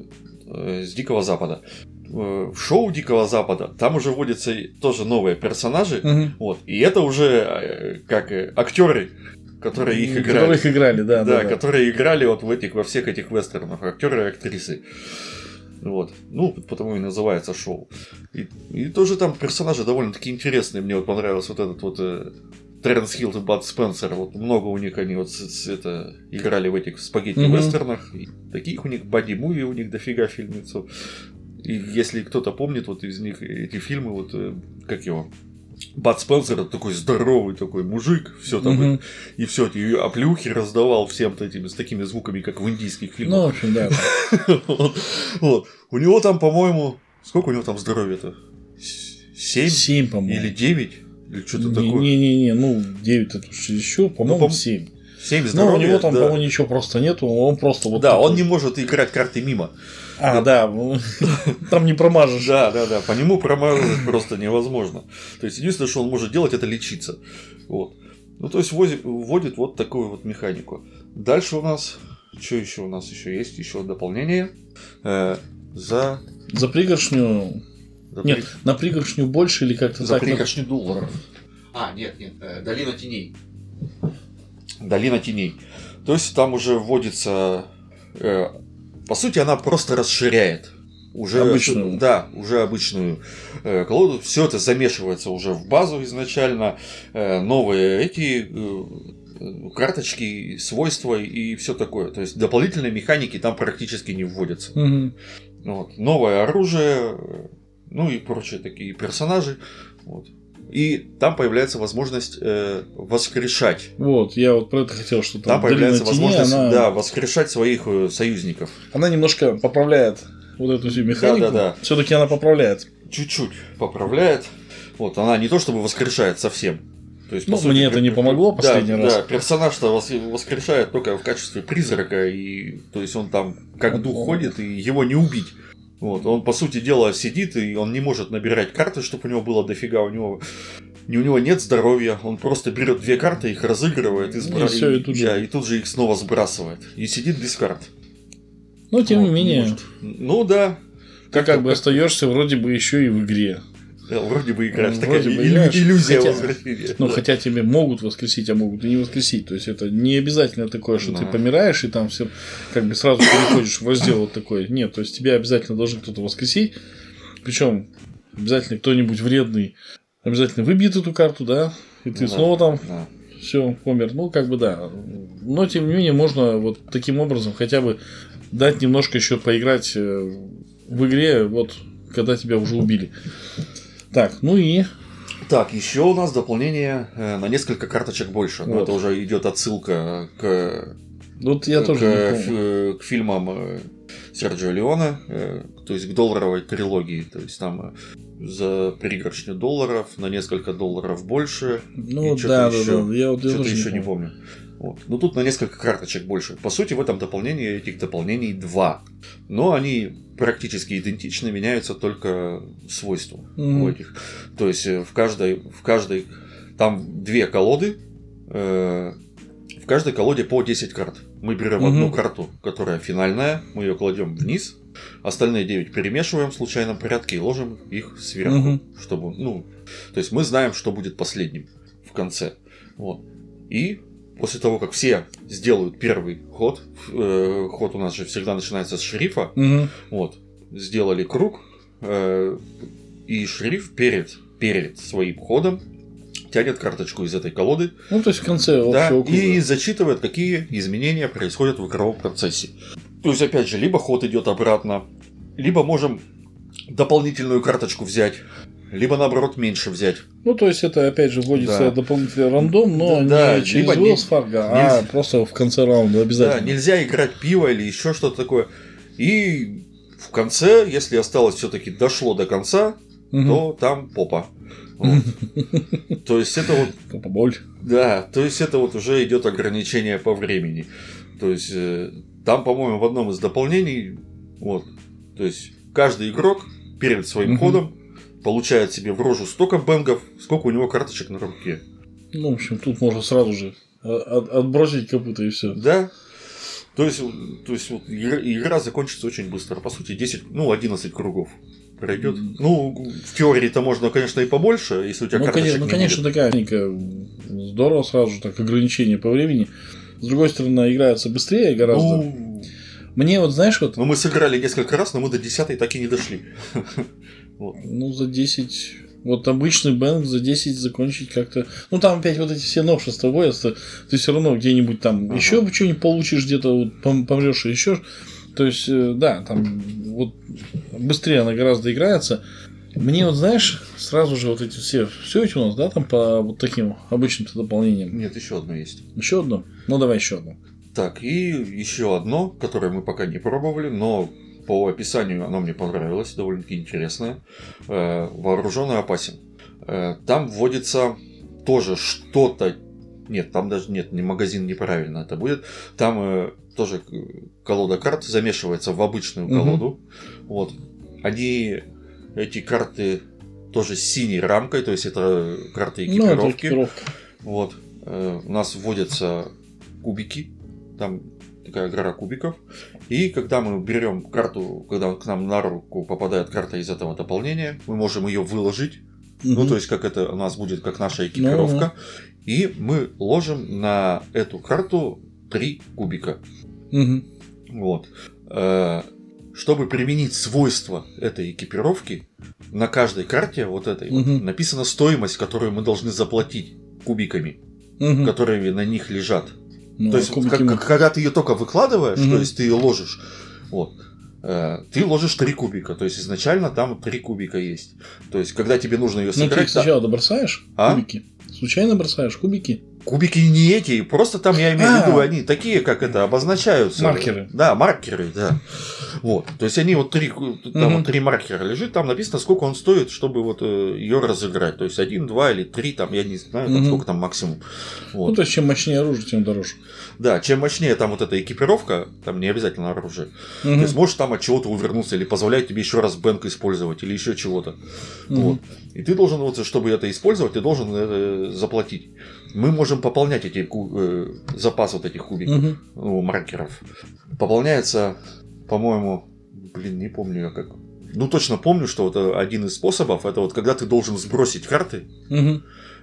э с Дикого Запада. Э, в шоу Дикого Запада там уже вводятся тоже новые персонажи, mm-hmm. вот, и это уже э, как актеры, которые их играли. Которые их играли, да, да, да, которые играли вот в этих, во всех этих вестернах, актеры и актрисы. Вот. Ну, потому и называется шоу. И, и тоже там персонажи довольно-таки интересные. Мне вот понравился вот этот вот э, Теренс Хилл и Бад Спенсер. Вот много у них они вот с, с, это, играли в этих спагетти-вестернах. Mm-hmm. таких у них боди-муви у них дофига фильмицу. И если кто-то помнит вот из них эти фильмы, вот э, как его, Бат Спенсер это такой здоровый такой мужик, все там, угу. и, и все эти оплюхи раздавал всем этими, с такими звуками, как в индийских фильмах. Ну, в общем, да. вот, вот. У него там, по-моему, сколько у него там здоровья-то? Семь? Семь, по-моему. Или девять? Или что-то не, такое? Не-не-не, ну, девять это еще, по-моему, ну, семь. 7 здоровья. Ну, у него там, да. по-моему, ничего просто нету, он просто вот. Да, такой... он не может играть карты мимо. А, да, ну, там не промажешь. Да, да, да, по нему промазать просто невозможно. То есть, единственное, что он может делать, это лечиться. Вот. Ну, то есть, вводит вот такую вот механику. Дальше у нас, что еще у нас еще есть? Еще дополнение. Э, за... За пригоршню... За нет, при... на пригоршню больше или как-то За так? пригоршню долларов. А, нет, нет, э, долина теней. Долина теней. То есть там уже вводится э, по сути, она просто расширяет уже обычную. Да, уже обычную э, колоду. Все это замешивается уже в базу изначально. Э, новые эти э, карточки, свойства и все такое. То есть дополнительные механики там практически не вводятся. Угу. Вот. Новое оружие, ну и прочие такие персонажи. Вот и там появляется возможность э, воскрешать. Вот, я вот про это хотел, что там, там появляется тени, возможность она... да, воскрешать своих э, союзников. Она немножко поправляет вот эту всю механику. Да, да, да. Все-таки она поправляет. Чуть-чуть поправляет. Вот, она не то чтобы воскрешает совсем. То есть, ну, сути, мне это не помогло последний да, раз. Да, персонаж-то воскрешает только в качестве призрака, и то есть он там как дух ходит, и его не убить. Вот, он, по сути дела, сидит, и он не может набирать карты, чтобы у него было дофига. У него у него нет здоровья, он просто берет две карты, их разыгрывает и, сбра... и, все, и, тут же... Да, и тут же их снова сбрасывает. И сидит без карт. Но тем вот, не менее. Может... Ну да. Ты как бы остаешься вроде бы еще и в игре. Да, вроде бы играешь. Вроде такая бы играешь, иллюзия хотя, возвращения. Ну, да. хотя тебе могут воскресить, а могут и не воскресить. То есть это не обязательно такое, что да. ты помираешь и там все как бы сразу переходишь в раздел вот такой. Нет, то есть тебя обязательно должен кто-то воскресить. Причем обязательно кто-нибудь вредный обязательно выбьет эту карту, да, и ты ну, снова там да. все помер. Ну, как бы да. Но тем не менее, можно вот таким образом хотя бы дать немножко еще поиграть э, в игре, вот когда тебя уже убили. Так, ну и. Так, еще у нас дополнение э, на несколько карточек больше. Вот. Но это уже идет отсылка к. Вот я к, тоже к, к фильмам э, Серджио Леона, э, то есть к долларовой трилогии. То есть там за пригоршню долларов на несколько долларов больше. Ну да, да, еще, да. Я, вот, я что-то еще не помню. Вот. Но тут на несколько карточек больше. По сути, в этом дополнении этих дополнений два. Но они практически идентичны, меняются только свойства mm-hmm. у этих. То есть э, в каждой, в каждой там две колоды, э, в каждой колоде по 10 карт. Мы берем mm-hmm. одну карту, которая финальная, мы ее кладем вниз, остальные 9 перемешиваем в случайном порядке и ложим их сверху, mm-hmm. чтобы, ну, то есть мы знаем, что будет последним в конце. Вот. И после того, как все сделают первый ход, э, ход у нас же всегда начинается с шерифа, угу. вот, сделали круг, э, и шериф перед, перед своим ходом тянет карточку из этой колоды. Ну, то есть в конце да, круга. И зачитывает, какие изменения происходят в игровом процессе. То есть, опять же, либо ход идет обратно, либо можем дополнительную карточку взять либо наоборот меньше взять. Ну, то есть это опять же вводится да. дополнительный рандом, но да, не через Wells Fargo, а просто в конце раунда обязательно. Да, нельзя играть пиво или еще что-то такое. И в конце, если осталось все-таки дошло до конца, угу. то там попа. То есть это вот. Попа боль. Да, то есть это вот уже идет ограничение по времени. То есть э, там, по-моему, в одном из дополнений, вот, то есть каждый игрок перед своим ходом получает себе в рожу столько бенгов, сколько у него карточек на руке. Ну, в общем, тут можно сразу же отбросить копыта и все. Да. То есть, то есть вот, игра, закончится очень быстро. По сути, 10, ну, 11 кругов пройдет. Mm. Ну, в теории-то можно, конечно, и побольше, если у тебя ну, конечно, ну, конечно, будет. такая здорово сразу же, так ограничение по времени. С другой стороны, играется быстрее гораздо. Ну, Мне вот, знаешь, вот... Ну, мы сыграли несколько раз, но мы до 10 так и не дошли. Вот. Ну, за 10. Вот обычный бэнк за 10 закончить как-то. Ну, там опять вот эти все новшества вводятся. Ты все равно где-нибудь там ага. еще что-нибудь получишь, где-то вот помрешь еще. То есть, э, да, там вот быстрее она гораздо играется. Мне вот, знаешь, сразу же вот эти все, все эти у нас, да, там по вот таким обычным дополнениям. Нет, еще одно есть. Еще одно? Ну давай еще одно. Так, и еще одно, которое мы пока не пробовали, но по описанию оно мне понравилось, довольно-таки интересное. Э, Вооруженный опасен. Э, там вводится тоже что-то нет, там даже нет, не магазин неправильно это будет. Там э, тоже колода карт замешивается в обычную колоду. Угу. Вот. Они, эти карты тоже с синей рамкой, то есть это карты экипировки. Ну, это экипировка. Вот. У нас вводятся кубики, там такая гора кубиков. И когда мы берем карту, когда к нам на руку попадает карта из этого дополнения, мы можем ее выложить. Угу. Ну, то есть, как это у нас будет, как наша экипировка. Ну, и мы ложим на эту карту три кубика. Угу. Вот. Э, чтобы применить свойства этой экипировки, на каждой карте вот этой угу. вот, написана стоимость, которую мы должны заплатить кубиками, угу. которые на них лежат. Ну, то есть, как, как, когда ты ее только выкладываешь, угу. то есть ты ее ложишь, вот, э, ты ложишь три кубика. То есть изначально там три кубика есть. То есть, когда тебе нужно ее собирать. Ну, ты их сначала добросаешь а? кубики. Случайно бросаешь кубики? Кубики не эти, просто там, я имею в виду, а. они такие, как это, обозначаются. Маркеры. Да, маркеры, да. Вот. То есть они вот три, там вот три маркера лежит, там написано, сколько он стоит, чтобы вот э, ее разыграть. То есть один, два или три, там, я не знаю, там, сколько там максимум. Вот. Ну, то есть, чем мощнее оружие, тем дороже. Да, чем мощнее там вот эта экипировка, там не обязательно оружие. То есть можешь там от чего-то увернуться или позволяет тебе еще раз бэнк использовать или еще чего-то. Вот. И ты должен, вот, чтобы это использовать, ты должен это заплатить мы можем пополнять эти э, запас вот этих кубиков, угу. ну, маркеров. Пополняется, по-моему, блин, не помню я как. Ну, точно помню, что вот э, один из способов это вот когда ты должен сбросить карты. Угу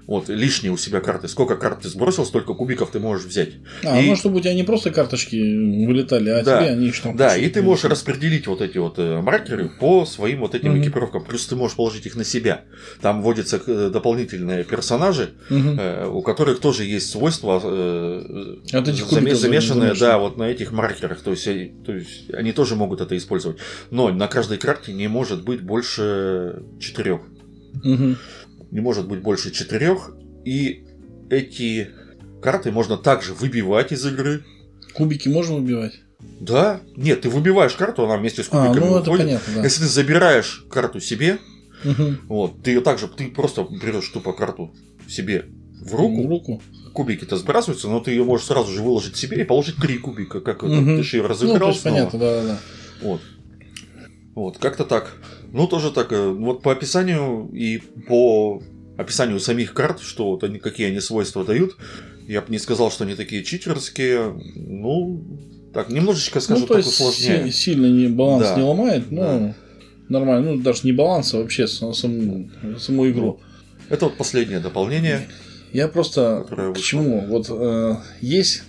вот, лишние у себя карты. Сколько карт ты сбросил, столько кубиков ты можешь взять. А, и... ну, чтобы у тебя не просто карточки вылетали, а да, тебе они что Да, и ты можешь распределить вот эти вот э, маркеры по своим вот этим mm экипировкам. Плюс ты можешь положить их на себя. Там вводятся э, дополнительные персонажи, mm у которых тоже есть свойства э, зам... замешанные, да, вот на этих маркерах. То есть, то есть они тоже могут это использовать. Но на каждой карте не может быть больше четырех. Угу не может быть больше четырех, и эти карты можно также выбивать из игры. Кубики можно выбивать? Да. Нет, ты выбиваешь карту, она вместе с кубиками а, ну, это понятно, да. Если ты забираешь карту себе, угу. вот, ты ее также, ты просто берешь тупо карту себе в руку. В руку. Кубики-то сбрасываются, но ты ее можешь сразу же выложить себе и положить три кубика, как угу. ты же ее разыграл. Ну, то есть, понятно, да, да. Вот. Вот, как-то так. Ну, тоже так, э, вот по описанию и по описанию самих карт, что вот они, какие они свойства дают, я бы не сказал, что они такие читерские. Ну, так, немножечко, скажу, ну, то так усложняет. Сильно не, баланс да. не ломает, но да. нормально. Ну, даже не баланс, а вообще саму, саму игру. Это вот последнее дополнение. Я просто к чему? Вот э, есть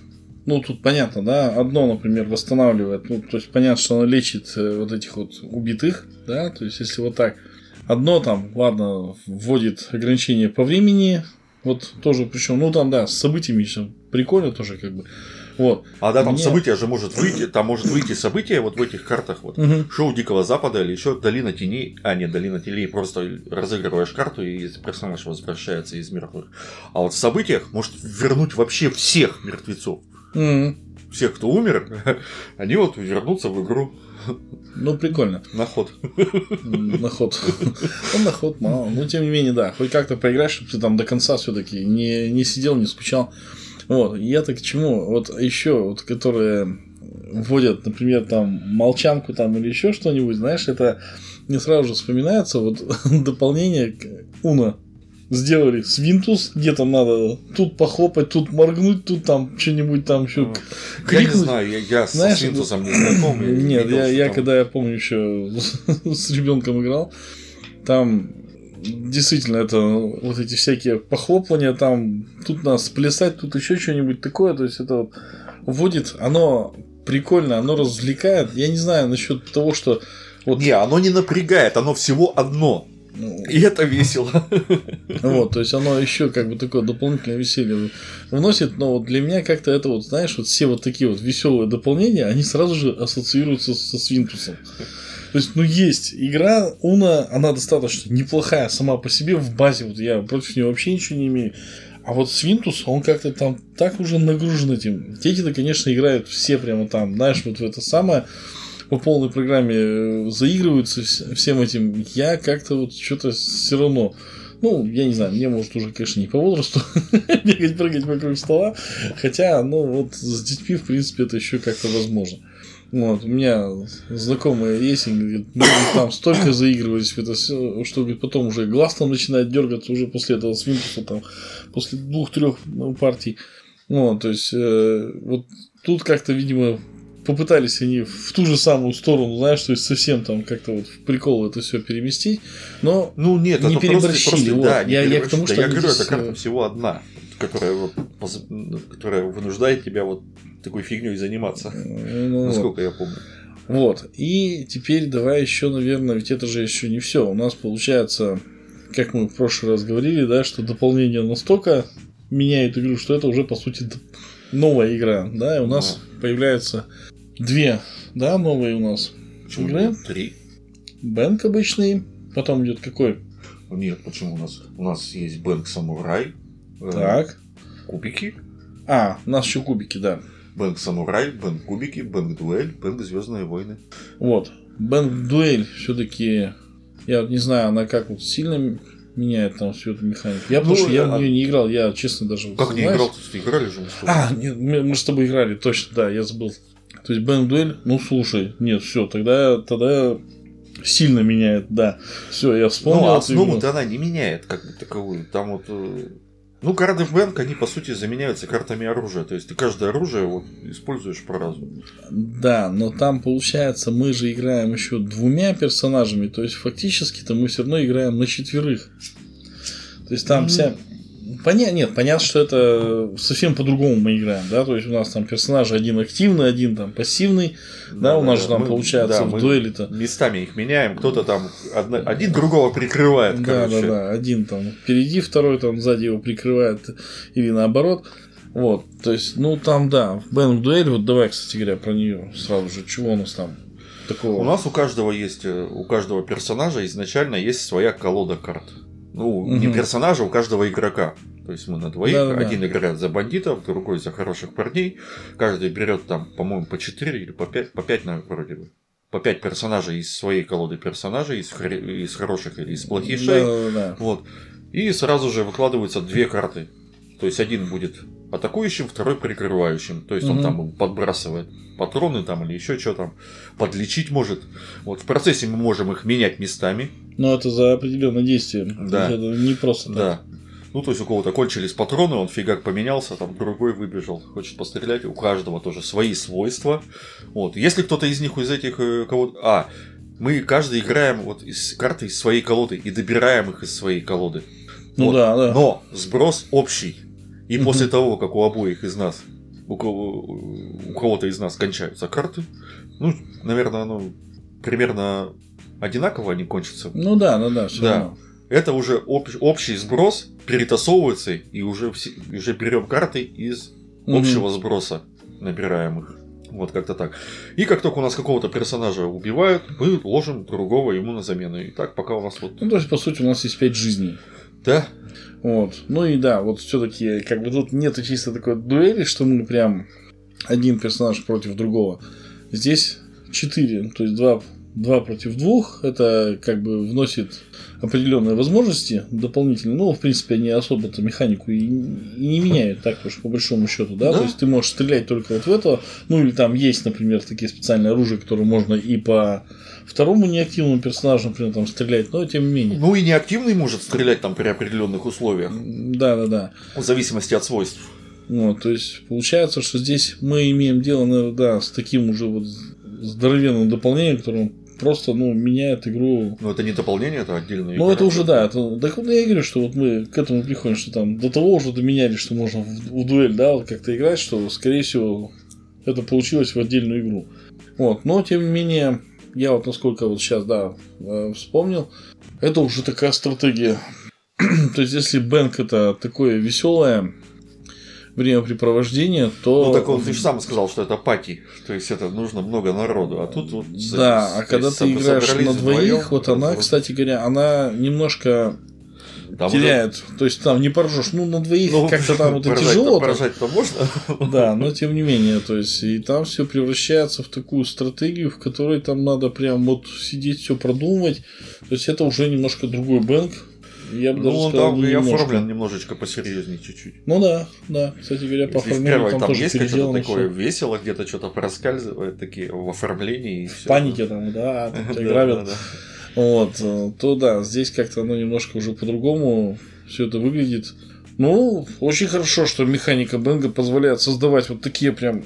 ну, тут понятно, да, одно, например, восстанавливает, ну, то есть понятно, что оно лечит э, вот этих вот убитых, да, то есть если вот так. Одно там, ладно, вводит ограничение по времени, вот тоже, причем, ну там, да, с событиями все прикольно тоже, как бы. Вот. А да, там Мне... события же может выйти, там может выйти событие вот в этих картах, вот угу. шоу Дикого Запада или еще Долина Теней, а нет, Долина Теней, просто разыгрываешь карту и персонаж возвращается из мертвых. А вот в событиях может вернуть вообще всех мертвецов. Mm. Всех, кто умер, они вот вернутся в игру. Ну, прикольно. На ход. На ход. Ну, на ход мало. Но тем не менее, да. Хоть как-то поиграешь, чтобы ты там до конца все-таки не, не сидел, не скучал. Вот. Я-то к чему? Вот еще, вот, которые вводят, например, там молчанку там или еще что-нибудь, знаешь, это мне сразу же вспоминается вот дополнение к Уна сделали свинтус, где там надо тут похлопать, тут моргнуть, тут там что-нибудь там еще Я не знаю, я, я Знаешь, со свинтусом не знаком. Я нет, видел, я, я там... когда я помню еще с ребенком играл, там действительно это вот эти всякие похлопывания, там тут нас плясать, тут еще что-нибудь такое, то есть это вот вводит, оно прикольно, оно развлекает. Я не знаю насчет того, что вот... Не, оно не напрягает, оно всего одно. И это весело. Вот, то есть оно еще как бы такое дополнительное веселье вносит, но вот для меня как-то это вот, знаешь, вот все вот такие вот веселые дополнения, они сразу же ассоциируются со свинтусом. То есть, ну, есть игра Уна, она достаточно неплохая сама по себе в базе, вот я против нее вообще ничего не имею. А вот Свинтус, он как-то там так уже нагружен этим. Дети-то, конечно, играют все прямо там, знаешь, вот в это самое по полной программе э, заигрываются всем этим. Я как-то вот что-то все равно ну, я не знаю, мне может уже, конечно, не по возрасту бегать, прыгать вокруг стола. Хотя, ну, вот с детьми, в принципе, это еще как-то возможно. Вот, у меня знакомые есть, и говорит, мы там столько заигрывались в это все, что говорит, потом уже глаз там начинает дергаться уже после этого свинтуса, там, после двух-трех ну, партий. Вот, то есть, э, вот тут как-то, видимо, попытались они в ту же самую сторону, знаешь, то есть совсем там как-то вот в прикол это все переместить, но ну нет, не это переборщили. Просто, вот. да, я, я к тому, что да, я говорю, здесь... это карта всего одна, которая, вот, которая вынуждает тебя вот такой фигней заниматься, ну, насколько вот. я помню. Вот. И теперь давай еще, наверное, ведь это же еще не все. У нас получается, как мы в прошлый раз говорили, да, что дополнение настолько меняет игру, что это уже по сути новая игра, да, и у нас а. появляется две, да, новые у нас игры. Три. Бэнк обычный, потом идет какой? Нет, почему у нас? У нас есть Бэнк Самурай. Э, так. Кубики. А, у нас еще кубики, да. Бэнк Самурай, Бэнк Кубики, Бэнк Дуэль, Бэнк Звездные войны. Вот. Бэнк Дуэль все-таки, я не знаю, она как вот сильно меняет там всю эту механику. Я, ну, потому что я в нее не играл, я честно даже... Как не играл? Ты играли же? А, нет, мы с тобой играли, точно, да, я забыл. То есть Бен Дуэль, ну слушай, нет, все, тогда, тогда сильно меняет, да. Все, я вспомнил. Ну, основу-то она не меняет, как бы таковую. Там вот э, ну, карты в бэнк, они по сути заменяются картами оружия. То есть ты каждое оружие вот, используешь по-разному. Да, но там получается, мы же играем еще двумя персонажами. То есть фактически-то мы все равно играем на четверых. То есть там mm-hmm. вся Понятно, нет, понятно, что это совсем по-другому мы играем, да, то есть у нас там персонаж один активный, один там пассивный, да, да у нас же там мы, получается да, в дуэли-то. Местами их меняем, кто-то там одна, один другого прикрывает, да, короче. Да, да, один там впереди, второй там сзади его прикрывает или наоборот. Вот, то есть, ну там, да, Бен дуэль, вот давай, кстати говоря, про нее сразу же, чего у нас там такого? У нас у каждого есть, э, у каждого персонажа изначально есть своя колода карт. Ну, угу. не персонажа, у каждого игрока. То есть мы на двоих. Да, Один да. играет за бандитов, другой за хороших парней. Каждый берет там, по-моему, по 4 или по 5, по 5, наверное, вроде бы. По 5 персонажей из своей колоды персонажей, из, из хороших или из плохих. Да, да, да. Вот. И сразу же выкладываются две карты. То есть один будет атакующим, второй прикрывающим. То есть угу. он там подбрасывает патроны там или еще что там, подлечить может. Вот в процессе мы можем их менять местами. Но это за определенное действие. Да. Это не просто так. Да. Ну, то есть у кого-то кончились патроны, он фигак поменялся, там другой выбежал, хочет пострелять. У каждого тоже свои свойства. Вот. Если кто-то из них из этих э, кого-то. А, мы каждый играем вот из карты из своей колоды и добираем их из своей колоды. Ну вот. да, да. Но сброс общий. И после того, как у обоих из нас, у, кого, у кого-то из нас кончаются карты, ну, наверное, ну, примерно одинаково они кончатся. Ну да, ну да, все да. равно. Это уже об, общий сброс перетасовывается, и уже, все, уже берем карты из угу. общего сброса, набираем их. Вот как-то так. И как только у нас какого-то персонажа убивают, мы ложим другого ему на замену. И так пока у нас вот. Ну, то есть, по сути, у нас есть 5 жизней. Да. Вот. Ну и да, вот все-таки, как бы тут нету чисто такой дуэли, что мы прям один персонаж против другого. Здесь четыре, то есть два, два против двух. Это как бы вносит определенные возможности дополнительные. Ну, в принципе, они особо-то механику и, и не меняют, так уж по большому счету, да? да? То есть ты можешь стрелять только вот в это. Ну, или там есть, например, такие специальные оружия, которые можно и по второму неактивному персонажу, например, там стрелять, но тем не менее. Ну и неактивный может стрелять там при определенных условиях. Да, да, да. В зависимости от свойств. Вот, то есть получается, что здесь мы имеем дело, наверное, да, с таким уже вот здоровенным дополнением, которое просто, ну, меняет игру. Ну, это не дополнение, это отдельная игра. Ну, это уже, да. Это, так вот я говорю, что вот мы к этому приходим, что там до того уже доменяли, что можно в, в дуэль, да, вот как-то играть, что, скорее всего, это получилось в отдельную игру. Вот, но, тем не менее, я вот насколько вот сейчас, да, э, вспомнил, это уже такая стратегия. То есть, если Бэнк это такое веселое, времяпрепровождения, то... Ну, так он, ты же сам сказал, что это пати, то есть это нужно много народу, а тут вот... Да, а когда ты играешь на двоих, вот она, кстати говоря, она немножко там теряет. Уже... То есть там не поражешь. Ну, на двоих ну, как-то там вот тяжело. Поражать-то можно. Да, но тем не менее, то есть, и там все превращается в такую стратегию, в которой там надо прям вот сидеть, все продумывать. То есть это уже немножко другой бэнк. Я бы ну, даже сказал, там и оформлен немножечко посерьезнее чуть-чуть. Ну да, да. Кстати говоря, по оформлению там, там тоже есть что-то такое весело, где-то что-то проскальзывает, такие в оформлении. В панике там, да, там грабят. Вот, э, то да, здесь как-то оно немножко уже по-другому все это выглядит. Ну, очень хорошо, что механика Бенга позволяет создавать вот такие прям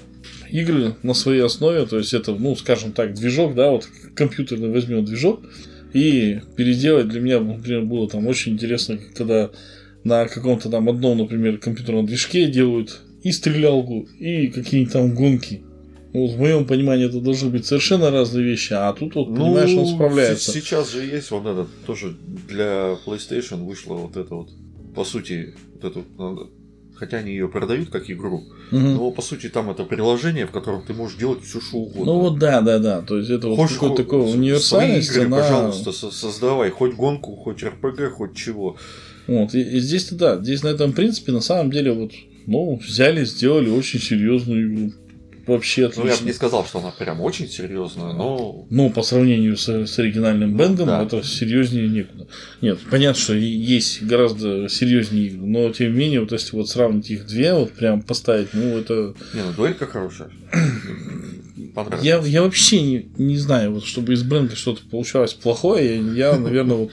игры на своей основе. То есть это, ну, скажем так, движок, да, вот компьютерный возьмет движок и переделать для меня, например, было там очень интересно, когда на каком-то там одном, например, компьютерном движке делают и стрелялку, и какие-нибудь там гонки. Ну, в моем понимании это должны быть совершенно разные вещи, а тут вот, понимаешь, ну, он справляется. Сейчас же есть вот этот, тоже для PlayStation вышло вот это вот, по сути, вот эту, ну, хотя они ее продают как игру, угу. но по сути там это приложение, в котором ты можешь делать все что угодно. Ну вот да, да, да, то есть это вот Хочешь, какой-то такой универсальность. Свои игры, она... пожалуйста, создавай, хоть гонку, хоть РПГ, хоть чего. Вот, и, и здесь-то да, здесь на этом принципе на самом деле вот, ну, взяли, сделали очень серьезную игру вообще отлично. Ну, я бы не сказал, что она прям очень серьезная, но. Ну, по сравнению с, с оригинальным Бенгом, да. это серьезнее некуда. Нет, понятно, что есть гораздо серьезнее игры, но тем не менее, вот если вот сравнить их две, вот прям поставить, ну это. Не, ну дуэлька хорошая. Я, я вообще не, не знаю, вот чтобы из Бенга что-то получалось плохое, я, я наверное, вот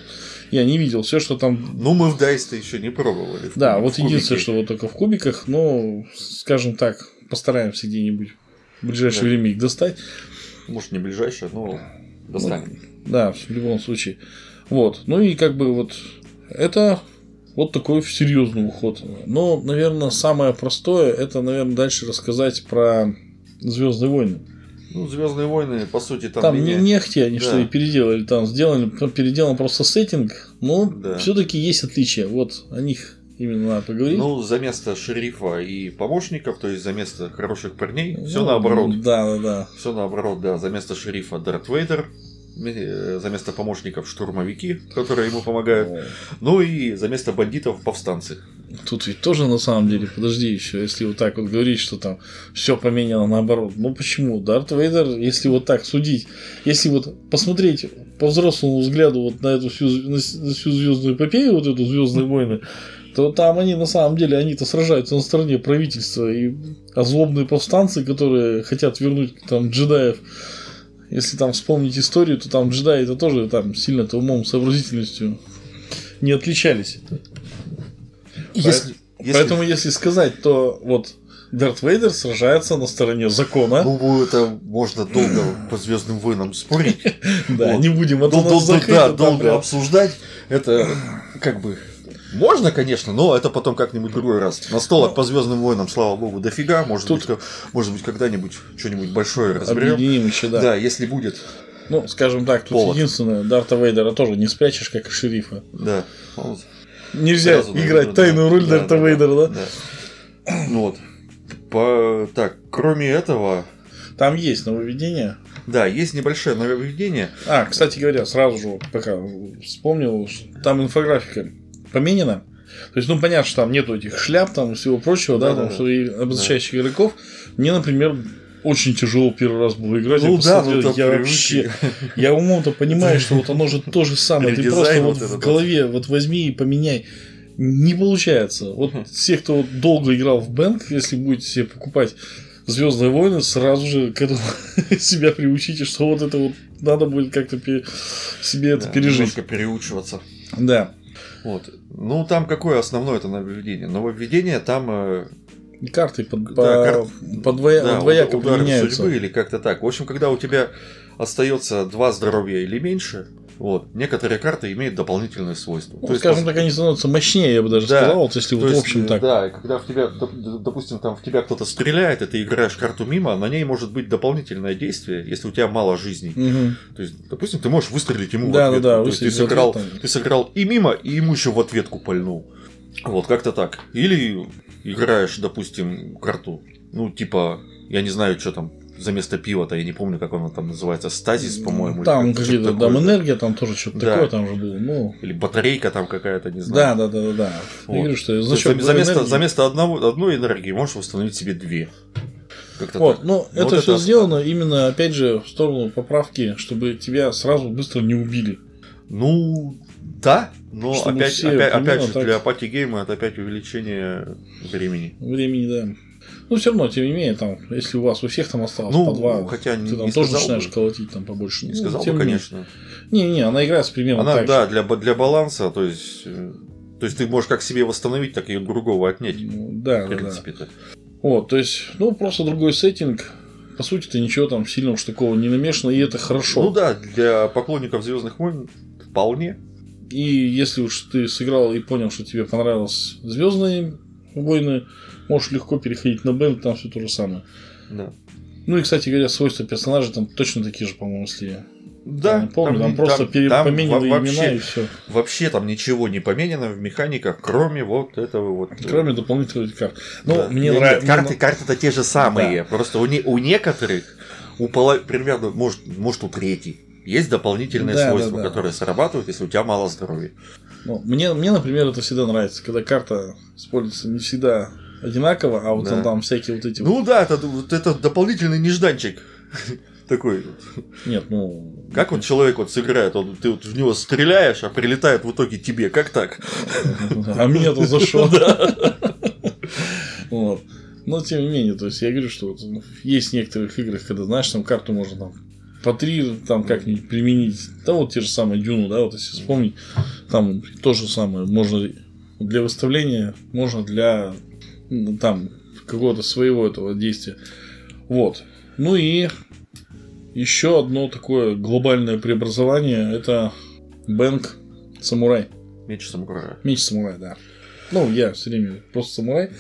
я не видел все, что там. Ну, мы в Дайс-то еще не пробовали. Да, вот единственное, что вот только в кубиках, но, скажем так, постараемся где-нибудь в ближайшее да. время их достать. Может, не ближайшее, но достанем. Ну, да, в любом случае. Вот. Ну и как бы вот это вот такой серьезный уход. Но, наверное, самое простое это, наверное, дальше рассказать про Звездные войны. Ну, Звездные войны, по сути, там. Там не нехти они да. что и переделали, там сделали, переделан просто сеттинг, но да. все-таки есть отличия. Вот о них Именно надо поговорить. Ну, за место шерифа и помощников, то есть за место хороших парней, ну, все наоборот. Да, да, да. Все наоборот, да. За место шерифа Дарт Вейдер, э, за место помощников штурмовики, которые ему помогают. О. Ну и за место бандитов повстанцы. Тут ведь тоже на самом деле, подожди еще, если вот так вот говорить, что там все поменяно наоборот. Ну почему? Дарт Вейдер, если вот так судить, если вот посмотреть по взрослому взгляду вот на эту всю, на всю звездную эпопею, вот эту Звездные войны, то там они на самом деле, они-то сражаются на стороне правительства и озлобные повстанцы, которые хотят вернуть там джедаев. Если там вспомнить историю, то там джедаи это тоже там сильно-то умом, сообразительностью не отличались. Если, если... Поэтому, если сказать, то вот Дарт Вейдер сражается на стороне закона. Ну, это можно долго по Звездным войнам спорить. Да, не будем это Да, долго обсуждать. Это как бы можно, конечно, но это потом как-нибудь другой раз. Настолок по Звездным войнам, слава богу, дофига. Может Тут... быть, может быть, когда-нибудь что-нибудь большое разберем. Объединим еще, да. Да, если будет. Ну, скажем так, тут повод. единственное, Дарта Вейдера тоже не спрячешь, как и шерифа. Да. Нельзя Сразу играть да, тайную роль да, Дарта да, Вейдера, да? да. Ну вот. По... Так, кроме этого. Там есть нововведение. Да, есть небольшое нововведение. А, кстати говоря, сразу же, пока вспомнил, там инфографика поменено. То есть, ну, понятно, что там нету этих шляп, там всего прочего, да, да, там, да. обозначающих да. игроков. Мне, например, очень тяжело первый раз было играть. Ну, я да, ну, я вообще, я умом-то понимаю, что вот оно же то же самое. Ты просто вот в голове вот возьми и поменяй. Не получается. Вот все, кто долго играл в Бэнк, если будете себе покупать Звездные войны, сразу же к этому себя приучите, что вот это вот надо будет как-то себе это пережить. Немножко переучиваться. Да. Вот. Ну, там какое основное это нововведение? Нововведение там... Э... Карты под, да, по, кар... по двоя... да, двояко удар поменяются. судьбы или как-то так. В общем, когда у тебя остается два здоровья или меньше, вот. Некоторые карты имеют дополнительные свойства. Ну, То скажем есть, так, они становятся мощнее, я бы даже да, сказал, вот если вот в общем так. Да, когда в тебя, допустим, там в тебя кто-то стреляет, и ты играешь карту мимо, на ней может быть дополнительное действие, если у тебя мало жизней. Угу. То есть, допустим, ты можешь выстрелить ему да, в ответ. Да, да, То есть, ты сыграл, ты сыграл и мимо, и ему еще в ответку пальнул. Вот, как-то так. Или играешь, допустим, карту, ну, типа, я не знаю, что там, за место пива-то, я не помню, как оно там называется, стазис, по-моему. Там какие-то, там энергия, там тоже что-то да. такое там же было. Ну... Или батарейка там какая-то, не знаю. Да, да, да, да, да. Вот. Я говорю, что за, счет за, место, за место одного, одной энергии можешь установить себе две. вот, так. ну, это вот все это... сделано именно, опять же, в сторону поправки, чтобы тебя сразу быстро не убили. Ну, да, но чтобы опять, опять, опять же, так... для party game а это опять увеличение времени. Времени, да. Ну, все равно, тем не менее, там, если у вас у всех там осталось ну, по два, хотя ты там не тоже начинаешь бы. колотить там побольше. Не ну, сказал бы, конечно. Не-не, она играется примерно она, так да. Для, для баланса, то есть, э, то есть ты можешь как себе восстановить, так и другого отнять. Ну, да, в принципе да. Вот, то есть, ну, просто другой сеттинг. По сути, ты ничего там сильно уж такого не намешано, и это хорошо. Ну да, для поклонников Звездных войн вполне. И если уж ты сыграл и понял, что тебе понравилось Звездные войны, можешь легко переходить на Бен, там все то же самое. Да. Ну и, кстати говоря, свойства персонажей там точно такие же, по-моему, если да, я помню, там, там просто там, поменяли имена вообще, и все. Вообще там ничего не поменяно в механиках, кроме вот этого вот. Кроме дополнительных карт. Ну, да. мне нравится. Карты, карты-то те же самые. Да. Просто у, не, у некоторых, у полов... примерно, может, может, у третьей, есть дополнительные да, свойства, да, да. которые срабатывают, если у тебя мало здоровья. Ну, мне, мне, например, это всегда нравится, когда карта используется не всегда одинаково, а вот да. там всякие вот эти. Ну да, это, вот это дополнительный нежданчик. Такой. Нет, ну. Как вот человек вот сыграет, он, ты вот в него стреляешь, а прилетает в итоге тебе. Как так? А меня тут зашел. Вот. Но тем не менее, то есть я говорю, что вот есть в некоторых играх, когда знаешь, там карту можно там по три там как-нибудь применить. Да вот те же самые дюну, да, вот если вспомнить, там то же самое. Можно для выставления, можно для там какого-то своего этого действия. Вот. Ну и еще одно такое глобальное преобразование это Бэнк Самурай. Меч самурая. Меч самурая, да. Ну, я все время просто самурай.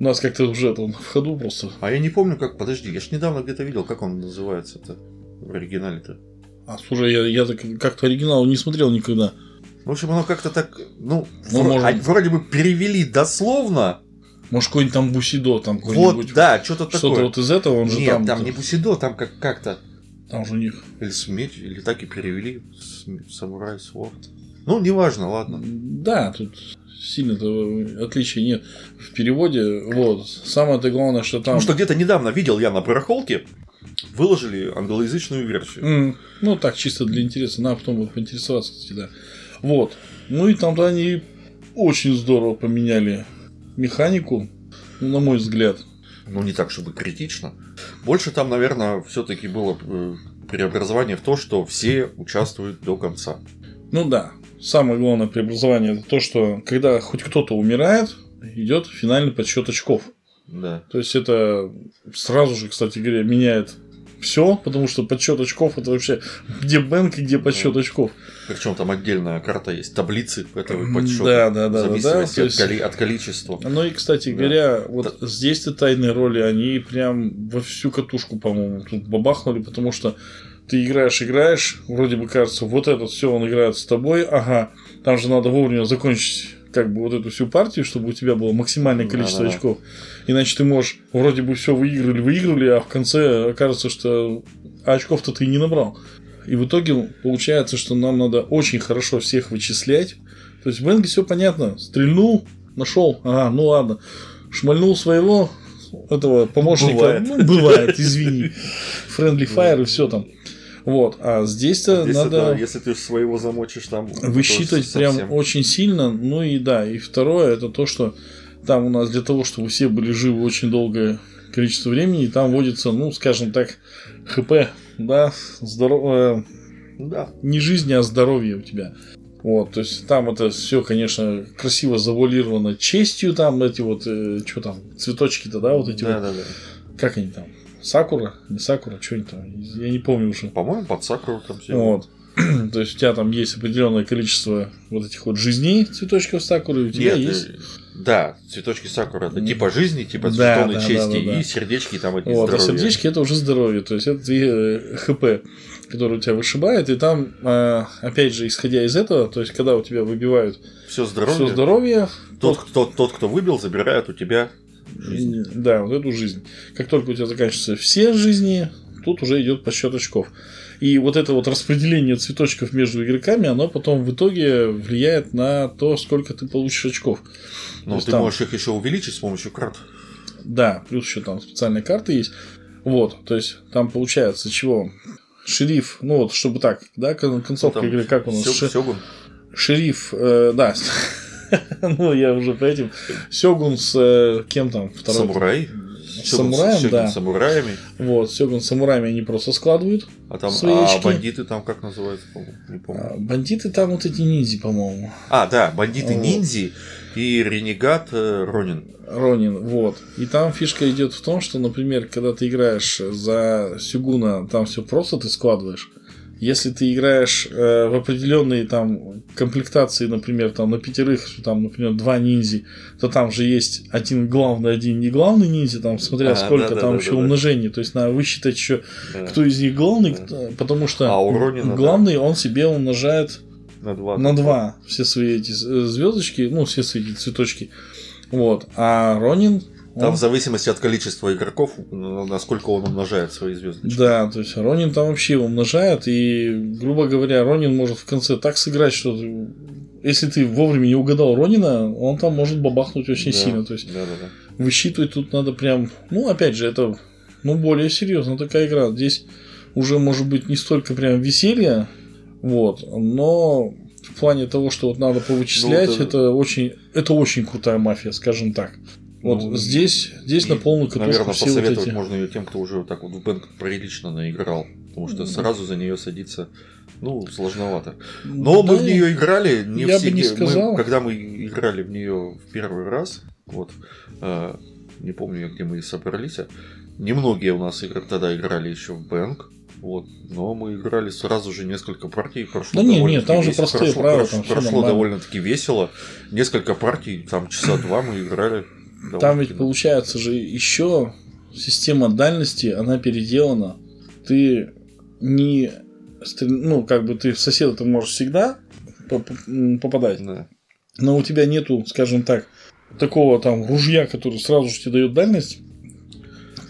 У нас как-то уже это в ходу просто. А я не помню, как. Подожди, я ж недавно где-то видел, как он называется-то в оригинале-то. А слушай, я, я как-то оригинал не смотрел никогда. В общем, оно как-то так, ну, ну вро- может... вроде бы перевели дословно, может, какой-нибудь там Бусидо, там Вот, да, что-то такое. Что-то вот из этого он же Нет, там... там не Бусидо, там как- как-то... Там же у них... Или смерть, или так и перевели. Самурай Сворд. Ну, неважно, ладно. Да, тут сильно-то отличия нет в переводе. Вот. Самое-то главное, что там... Потому что где-то недавно видел я на барахолке, выложили англоязычную версию. Mm. Ну, так, чисто для интереса. Надо потом будет поинтересоваться, кстати, да. Вот. Ну и там-то они очень здорово поменяли механику, на мой взгляд. Ну, не так, чтобы критично. Больше там, наверное, все-таки было э, преобразование в то, что все участвуют до конца. Ну да. Самое главное преобразование это то, что когда хоть кто-то умирает, идет финальный подсчет очков. Да. То есть это сразу же, кстати говоря, меняет все, потому что подсчет очков это вообще где бэнк и где подсчет да. очков. Причем там отдельная карта есть, таблицы этого подсчета. Да, да, да. В зависимости да, от, коли... от количества. Ну и, кстати да. говоря, вот да. здесь-то тайные роли, они прям во всю катушку, по-моему, тут бабахнули, потому что ты играешь, играешь, вроде бы кажется, вот этот все, он играет с тобой, ага, там же надо вовремя закончить как бы вот эту всю партию, чтобы у тебя было максимальное количество да, да. очков. Иначе ты можешь вроде бы все выиграли, выиграли, а в конце окажется, что очков-то ты не набрал. И в итоге получается, что нам надо очень хорошо всех вычислять. То есть в Бенге все понятно. Стрельнул, нашел, ага, ну ладно. Шмальнул своего этого помощника. Бывает. Ну, бывает, извини. Friendly Fire и все там. Вот, а здесь-то здесь надо... Да, если ты своего замочишь там... Высчитывать совсем... прям очень сильно. Ну и да, и второе, это то, что там у нас для того, чтобы все были живы очень долгое количество времени, там вводится, ну, скажем так, ХП, да, здорово... Да. Не жизнь, а здоровье у тебя. Вот, то есть там это все, конечно, красиво завуалировано честью, там эти вот, э, что там, цветочки-то, да, вот эти да, вот. Да, да. Как они там? Сакура? Не Сакура, что они там? Я не помню уже. По-моему, под Сакуру там все. Вот. То есть у тебя там есть определенное количество вот этих вот жизней цветочков сакуры, у тебя Нет, есть. Да, цветочки сакуры это типа жизни, типа да, да, чести, да, да, да. и сердечки там эти вот, а здоровье. А сердечки это уже здоровье, то есть это э, ХП. который у тебя вышибает, и там, э, опять же, исходя из этого, то есть, когда у тебя выбивают все здоровье, все здоровье тот, тот, тот, тот, кто выбил, забирает у тебя жизнь. Да, вот эту жизнь. Как только у тебя заканчиваются все жизни, тут уже идет подсчет очков. И вот это вот распределение цветочков между игроками, оно потом в итоге влияет на то, сколько ты получишь очков. Ну, ты там... можешь их еще увеличить с помощью карт. Да, плюс еще там специальные карты есть. Вот, то есть там получается чего? Шериф, ну вот, чтобы так, да, концовка ну, игры, как у нас? Сё, Ши... Шериф, э, да, ну я уже по этим. Сёгун с э, кем там? Второй? Самурай. Самураем, Сёгун да. С самураями. Вот, Сёгун с самураями они просто складывают. А там свои а очки. бандиты там как называются, не помню. А, бандиты там вот эти ниндзи, по-моему. А, да, бандиты вот. ниндзи и ренегат э, Ронин. Ронин, вот. И там фишка идет в том, что, например, когда ты играешь за Сюгуна, там все просто ты складываешь. Если ты играешь э, в определенные там комплектации, например, там на пятерых, там, например, два ниндзи, то там же есть один главный, один не главный ниндзя, там, смотря а, сколько да, там да, еще да, умножений. Да. То есть надо высчитать еще, да. кто из них главный, да. кто, потому что а, Ронина, главный да. он себе умножает на два. На два все свои эти э, звездочки, ну, все свои эти цветочки. Вот. А Ронин там он... в зависимости от количества игроков, насколько он умножает свои звезды. Да, то есть Ронин там вообще умножает, и, грубо говоря, Ронин может в конце так сыграть, что если ты вовремя не угадал Ронина, он там может бабахнуть очень да, сильно. То есть да, да, да. высчитывать тут надо прям. Ну, опять же, это ну, более серьезно такая игра. Здесь уже может быть не столько прям веселье, вот, но в плане того, что вот надо повычислять, ну, это... это очень, это очень крутая мафия, скажем так. Вот ну, здесь, здесь на полную катушку Наверное, все посоветовать вот эти... можно ее тем, кто уже так вот в бэнк прилично наиграл. Потому что сразу за нее садиться, ну, сложновато. Но да, мы в нее играли не я все. Бы не сказал. Мы, когда мы играли в нее в первый раз, вот, э, не помню, где мы собрались, а немногие у нас тогда играли еще в бэнк. Вот. Но мы играли сразу же несколько партий. Прошло да нет, нет, там уже простые прошло, правила. Прошло, прошло довольно-таки весело. Несколько партий, там часа два мы играли. Там ведь получается же еще система дальности, она переделана. Ты не ну, как бы ты в соседа ты можешь всегда попадать. Да. Но у тебя нету, скажем так, такого там ружья, который сразу же тебе дает дальность.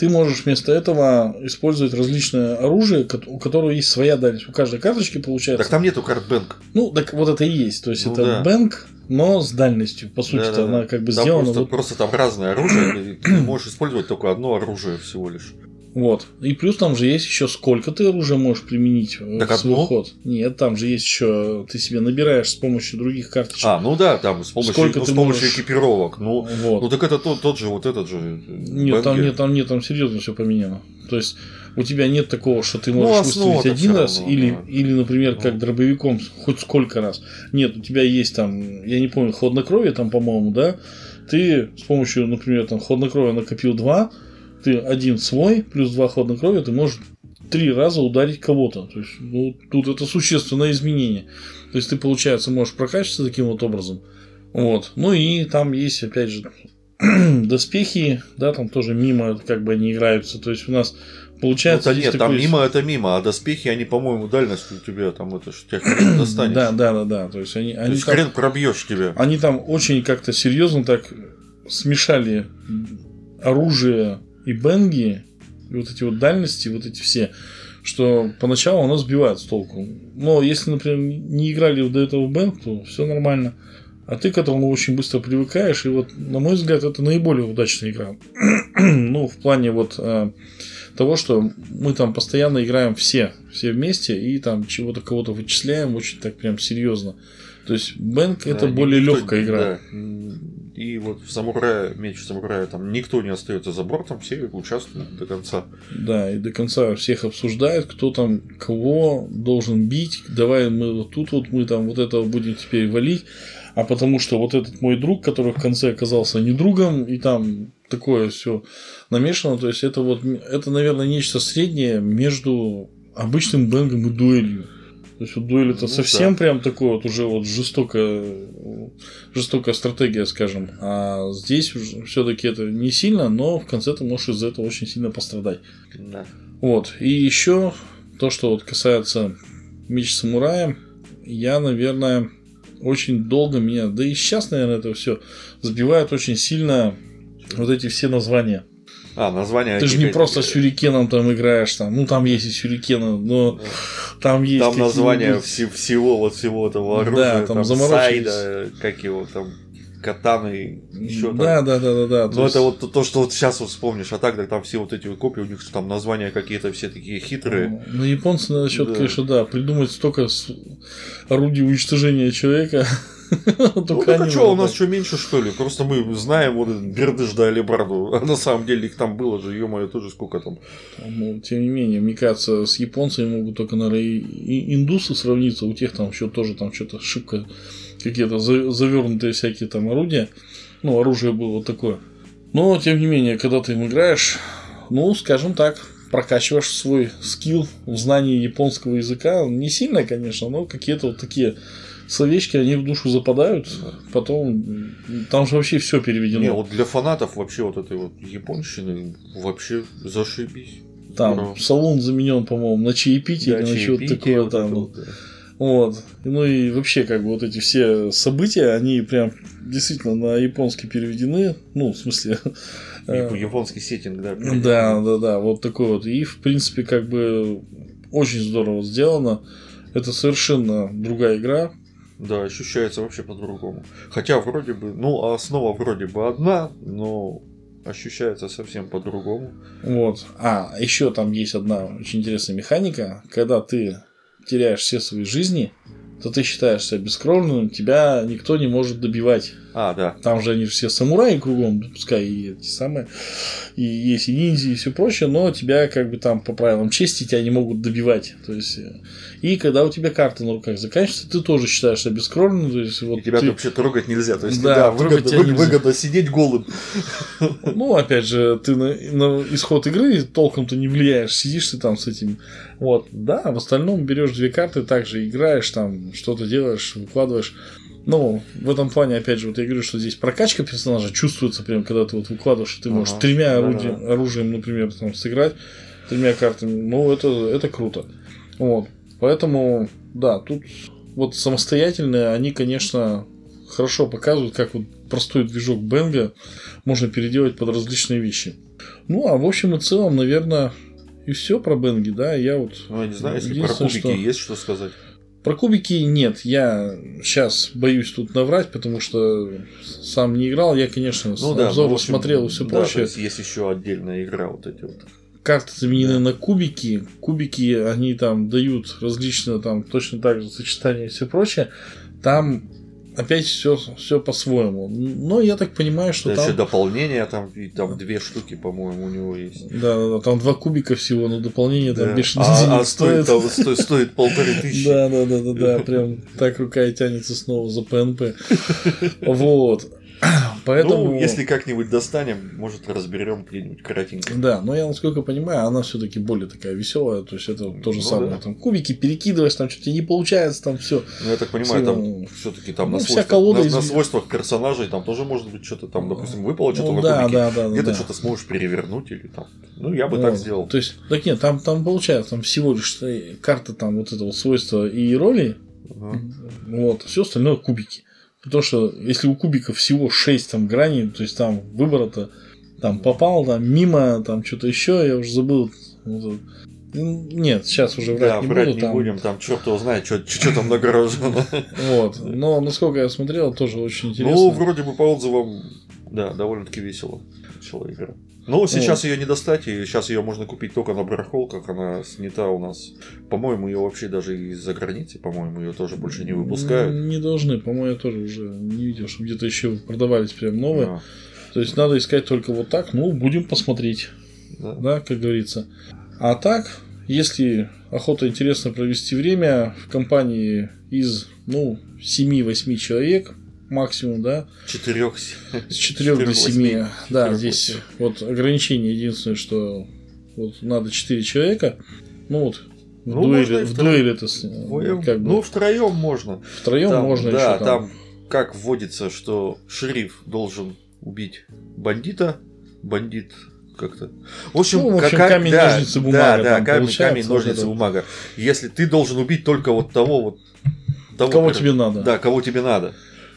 Ты можешь вместо этого использовать различное оружие, у которого есть своя дальность. У каждой карточки получается. Так там нету карт бэнк. Ну, так вот это и есть. То есть ну, это да. бэнк, но с дальностью. По сути, да, да, она как бы там сделана. Просто, вот... просто там разное оружие, ты можешь использовать только одно оружие всего лишь. Вот. И плюс там же есть еще сколько ты оружия можешь применить так в свой одно? ход. Нет, там же есть еще ты себе набираешь с помощью других карточек. А, ну да, там с помощью, сколько ну, с помощью можешь... экипировок. Ну, вот. ну так это тот, тот же, вот этот же. Нет, там нет, там нет, там серьезно все поменяно. То есть у тебя нет такого, что ты можешь ну, выставить один раз, равно, или, да. или, например, как ну. дробовиком хоть сколько раз. Нет, у тебя есть там, я не помню, хладнокровие там, по-моему, да, ты с помощью, например, там, хладнокровия накопил два, ты один свой, плюс два хладнокровия, ты можешь три раза ударить кого-то. То есть, ну, тут это существенное изменение. То есть, ты, получается, можешь прокачиваться таким вот образом. Вот. Ну и там есть, опять же, доспехи, да, там тоже мимо как бы они играются. То есть у нас Получается, ну, нет, там мимо это мимо, а доспехи, они, по-моему, дальность у тебя там это что тебя достанешь. Да, да, да, да. То есть они, они То хрен пробьешь тебя. Они там очень как-то серьезно так смешали оружие и бенги, и вот эти вот дальности, вот эти все, что поначалу оно сбивает с толку. Но если, например, не играли до этого в бэнг, то все нормально. А ты к этому очень быстро привыкаешь, и вот, на мой взгляд, это наиболее удачная игра. ну, в плане вот э, того, что мы там постоянно играем все, все вместе и там чего-то кого-то вычисляем очень так прям серьезно. То есть Бэнк да, это более легкая игра. Да. И вот в самурае, меч самурая, там никто не остается за бортом, все участвуют до конца. Да, и до конца всех обсуждают, кто там кого должен бить. Давай мы вот тут вот мы там вот этого будем теперь валить. А потому что вот этот мой друг, который в конце оказался не другом, и там такое все намешано. То есть это вот, это, наверное, нечто среднее между обычным бэнгом и дуэлью. То есть вот дуэль это ну, совсем да. прям такое вот уже вот жестокая, жестокая стратегия, скажем. А здесь все-таки это не сильно, но в конце ты можешь из-за этого очень сильно пострадать. Да. Вот. И еще то, что вот касается меч самурая, я, наверное, очень долго меня, да и сейчас, наверное, это все сбивает очень сильно вот эти все названия. А, названия. Ты же не просто с Сюрикеном там играешь, там, ну там есть и Сюрикена, но да. там есть. Там названия вс- всего вот всего этого оружия, да, там, там сайда, как его там катаны, еще там. Да, да, да, да, да. Ну, это есть... вот то, что вот сейчас вот вспомнишь, а так, так там все вот эти вот копии, у них там названия какие-то все такие хитрые. Ну, японцы на счет, да. конечно, да, придумать столько орудий уничтожения человека. ну так а что, у нас что меньше, что ли? Просто мы знаем вот Бердыш да Алибарду. А на самом деле их там было же, ё-моё, тоже сколько там. Ну, тем не менее, мне кажется, с японцами могут только, наверное, и индусы сравниться. У тех там еще тоже там что-то шибко какие-то завернутые всякие там орудия. Ну, оружие было такое. Но, тем не менее, когда ты им играешь, ну, скажем так, прокачиваешь свой скилл в знании японского языка. Не сильно, конечно, но какие-то вот такие словечки, они в душу западают, потом там же вообще все переведено. Не, вот для фанатов вообще вот этой вот японщины вообще зашибись. Там Ура. салон заменен, по-моему, на чаепитие да, или на что-то такое там. Вот, да. Вот. Ну и вообще, как бы вот эти все события, они прям действительно на японский переведены. Ну, в смысле. Э, японский сеттинг, да. Да, да, да. Вот такой вот. И, в принципе, как бы очень здорово сделано. Это совершенно другая игра. Да, ощущается вообще по-другому. Хотя вроде бы, ну, основа вроде бы одна, но ощущается совсем по-другому. Вот. А, еще там есть одна очень интересная механика, когда ты теряешь все свои жизни, то ты считаешься бескровным, тебя никто не может добивать. А, да. Там же они все самураи кругом, пускай и эти самые, и есть и ниндзя и все прочее, но тебя как бы там по правилам чести тебя не могут добивать. То есть, э, и когда у тебя карта на руках заканчивается, ты тоже считаешься бескровным. То есть, вот и тебя ты... вообще трогать нельзя. То есть, да, да выгодно, выгодно, выгодно сидеть голым. Ну, опять же, ты на, на исход игры толком-то не влияешь, сидишь ты там с этим. Вот, да, в остальном берешь две карты, также играешь, там что-то делаешь, выкладываешь. Ну, в этом плане, опять же, вот я говорю, что здесь прокачка персонажа чувствуется прям, когда ты вот выкладываешь, ты можешь ага, тремя орудием, да, да. оружием, например, там, сыграть, тремя картами. Ну, это, это круто. Вот. Поэтому, да, тут вот самостоятельные, они, конечно, хорошо показывают, как вот простой движок Бенга можно переделать под различные вещи. Ну, а в общем и целом, наверное, и все про Бенги, да. Я вот. Ну, я не знаю, если про кубики что... есть что сказать. Про кубики нет, я сейчас боюсь тут наврать, потому что сам не играл, я, конечно, ну, да, обзоры ну, общем, смотрел и все да, прочее. есть, есть еще отдельная игра, вот эти вот. Карты заменены да. на кубики. Кубики, они там дают различные, там точно так же сочетания и все прочее. Там опять все, все по-своему. Но я так понимаю, что да, там... Еще дополнение, там, и, там две штуки, по-моему, у него есть. Да, да, да, там два кубика всего, но дополнение да. там бешено а, а стоит. Там, стоит, стоит полторы тысячи. Да, да, да, да, да, прям так рука и тянется снова за ПНП. Вот. Поэтому... Ну, если как-нибудь достанем, может, разберем где-нибудь коротенько. Да, но я, насколько понимаю, она все-таки более такая веселая. То есть это то же ну, самое. Да. Там кубики перекидываешь, там что-то не получается, там все. Ну, я так понимаю, все... там все-таки там ну, на, свойствах, на, из... на свойствах персонажей там тоже может быть что-то там, допустим, выпало что-то ну, да, кубике, да, да, где-то да. что-то сможешь перевернуть или там. Ну, я бы вот. так сделал. То есть, так нет, там, там получается, там всего лишь э, карта там вот этого свойства и роли. Угу. Вот, все остальное кубики. Потому что если у кубика всего 6 там граней, то есть там выбора-то там попал, там мимо, там что-то еще, я уже забыл. Нет, сейчас уже врать да, не врать буду. не там... будем, там черт его знает, что, там награждено. Вот. Но насколько я смотрел, тоже очень ну, интересно. Ну, вроде бы по отзывам, да, довольно-таки весело. Веселая игра. Ну, сейчас ее не достать, и сейчас ее можно купить только на барахолках. Она снята у нас. По-моему, ее вообще даже из-за границы, по-моему, ее тоже больше не выпускают. Не должны, по-моему, я тоже уже не видел, что где-то еще продавались прям новые. А. То есть надо искать только вот так. Ну, будем посмотреть. Да. да, как говорится. А так, если охота интересно провести время в компании из, ну, 7-8 человек, максимум, да? Четырех. С четырех до семи. Да, здесь вот ограничение единственное, что вот надо четыре человека. Ну вот в ну, дуэли, в дуэли это Вдвоем, как бы, Ну, втроем можно. Втроем там, можно да, еще там. там как вводится, что шериф должен убить бандита, бандит как-то. В общем, ну, в общем как, камень, да, ножницы, бумага. Да, да, камень, камень, ножницы, бумага. Если ты должен убить только вот того вот. Того, кого тебе надо. Да, кого тебе надо.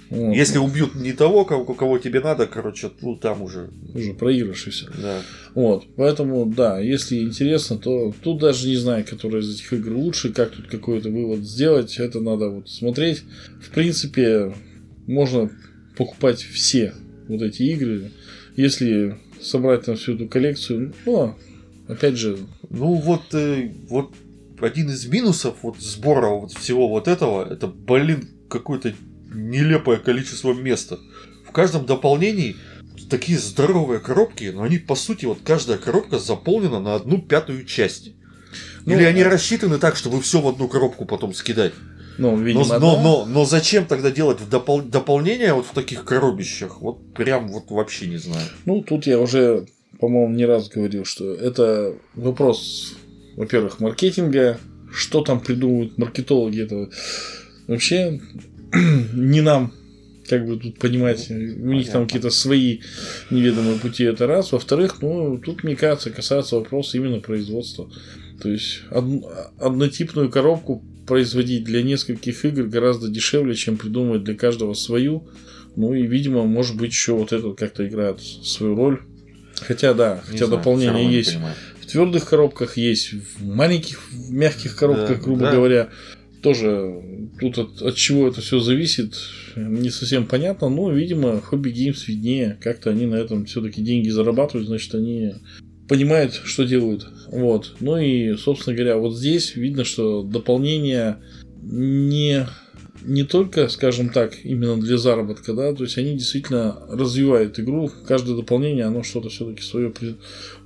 Вот. Если убьют не того, кого, кого тебе надо, короче, ну там уже. Уже проигрыш и все. Да. Вот. Поэтому, да, если интересно, то тут даже не знаю, которая из этих игр лучше, как тут какой-то вывод сделать. Это надо вот смотреть. В принципе, можно покупать все вот эти игры. Если собрать там всю эту коллекцию, ну, опять же. Ну, вот, э, вот один из минусов вот сбора вот всего вот этого, это, блин, какое-то нелепое количество места. В каждом дополнении такие здоровые коробки, но они, по сути, вот каждая коробка заполнена на одну пятую часть. Ну, Или они рассчитаны так, чтобы все в одну коробку потом скидать. Ну, видимо, но, но, но, но зачем тогда делать в допол- дополнение вот в таких коробищах? Вот прям вот вообще не знаю. Ну, тут я уже, по-моему, не раз говорил, что это вопрос, во-первых, маркетинга, что там придумывают маркетологи, это вообще не нам как бы тут понимать, ну, у них понятно. там какие-то свои неведомые пути, это раз. Во-вторых, ну, тут, мне кажется, касается вопроса именно производства. То есть, од... однотипную коробку производить для нескольких игр гораздо дешевле, чем придумывать для каждого свою. Ну и, видимо, может быть, еще вот это как-то играет свою роль. Хотя, да, не хотя знаю, дополнение есть в твердых коробках, есть в маленьких, в мягких коробках, да, грубо да. говоря тоже тут от, от чего это все зависит, не совсем понятно, но, видимо, хобби геймс виднее, как-то они на этом все-таки деньги зарабатывают, значит, они понимают, что делают. Вот. Ну и, собственно говоря, вот здесь видно, что дополнение не не только, скажем так, именно для заработка, да, то есть они действительно развивают игру, каждое дополнение, оно что-то все-таки свое при,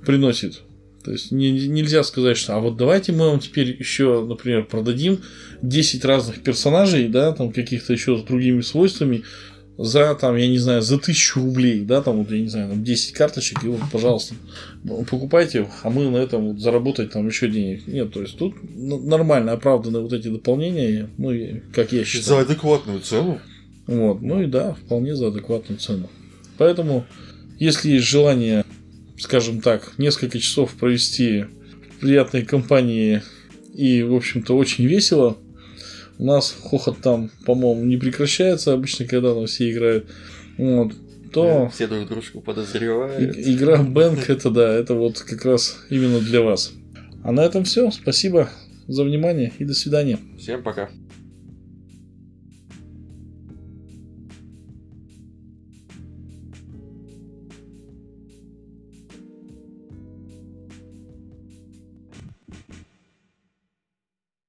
приносит. То есть не, нельзя сказать, что а вот давайте мы вам теперь еще, например, продадим 10 разных персонажей, да, там каких-то еще с другими свойствами за, там, я не знаю, за тысячу рублей, да, там, вот, я не знаю, там 10 карточек, и вот, пожалуйста, покупайте, а мы на этом вот заработать там еще денег. Нет, то есть тут нормально оправданы вот эти дополнения, ну, как я считаю. За адекватную цену. Вот, ну и да, вполне за адекватную цену. Поэтому, если есть желание скажем так, несколько часов провести в приятной компании и, в общем-то, очень весело. У нас хохот там, по-моему, не прекращается обычно, когда там все играют. Вот, то... Да, все друг дружку подозревают. И, игра Бэнк, это да, это вот как раз именно для вас. А на этом все. Спасибо за внимание и до свидания. Всем пока.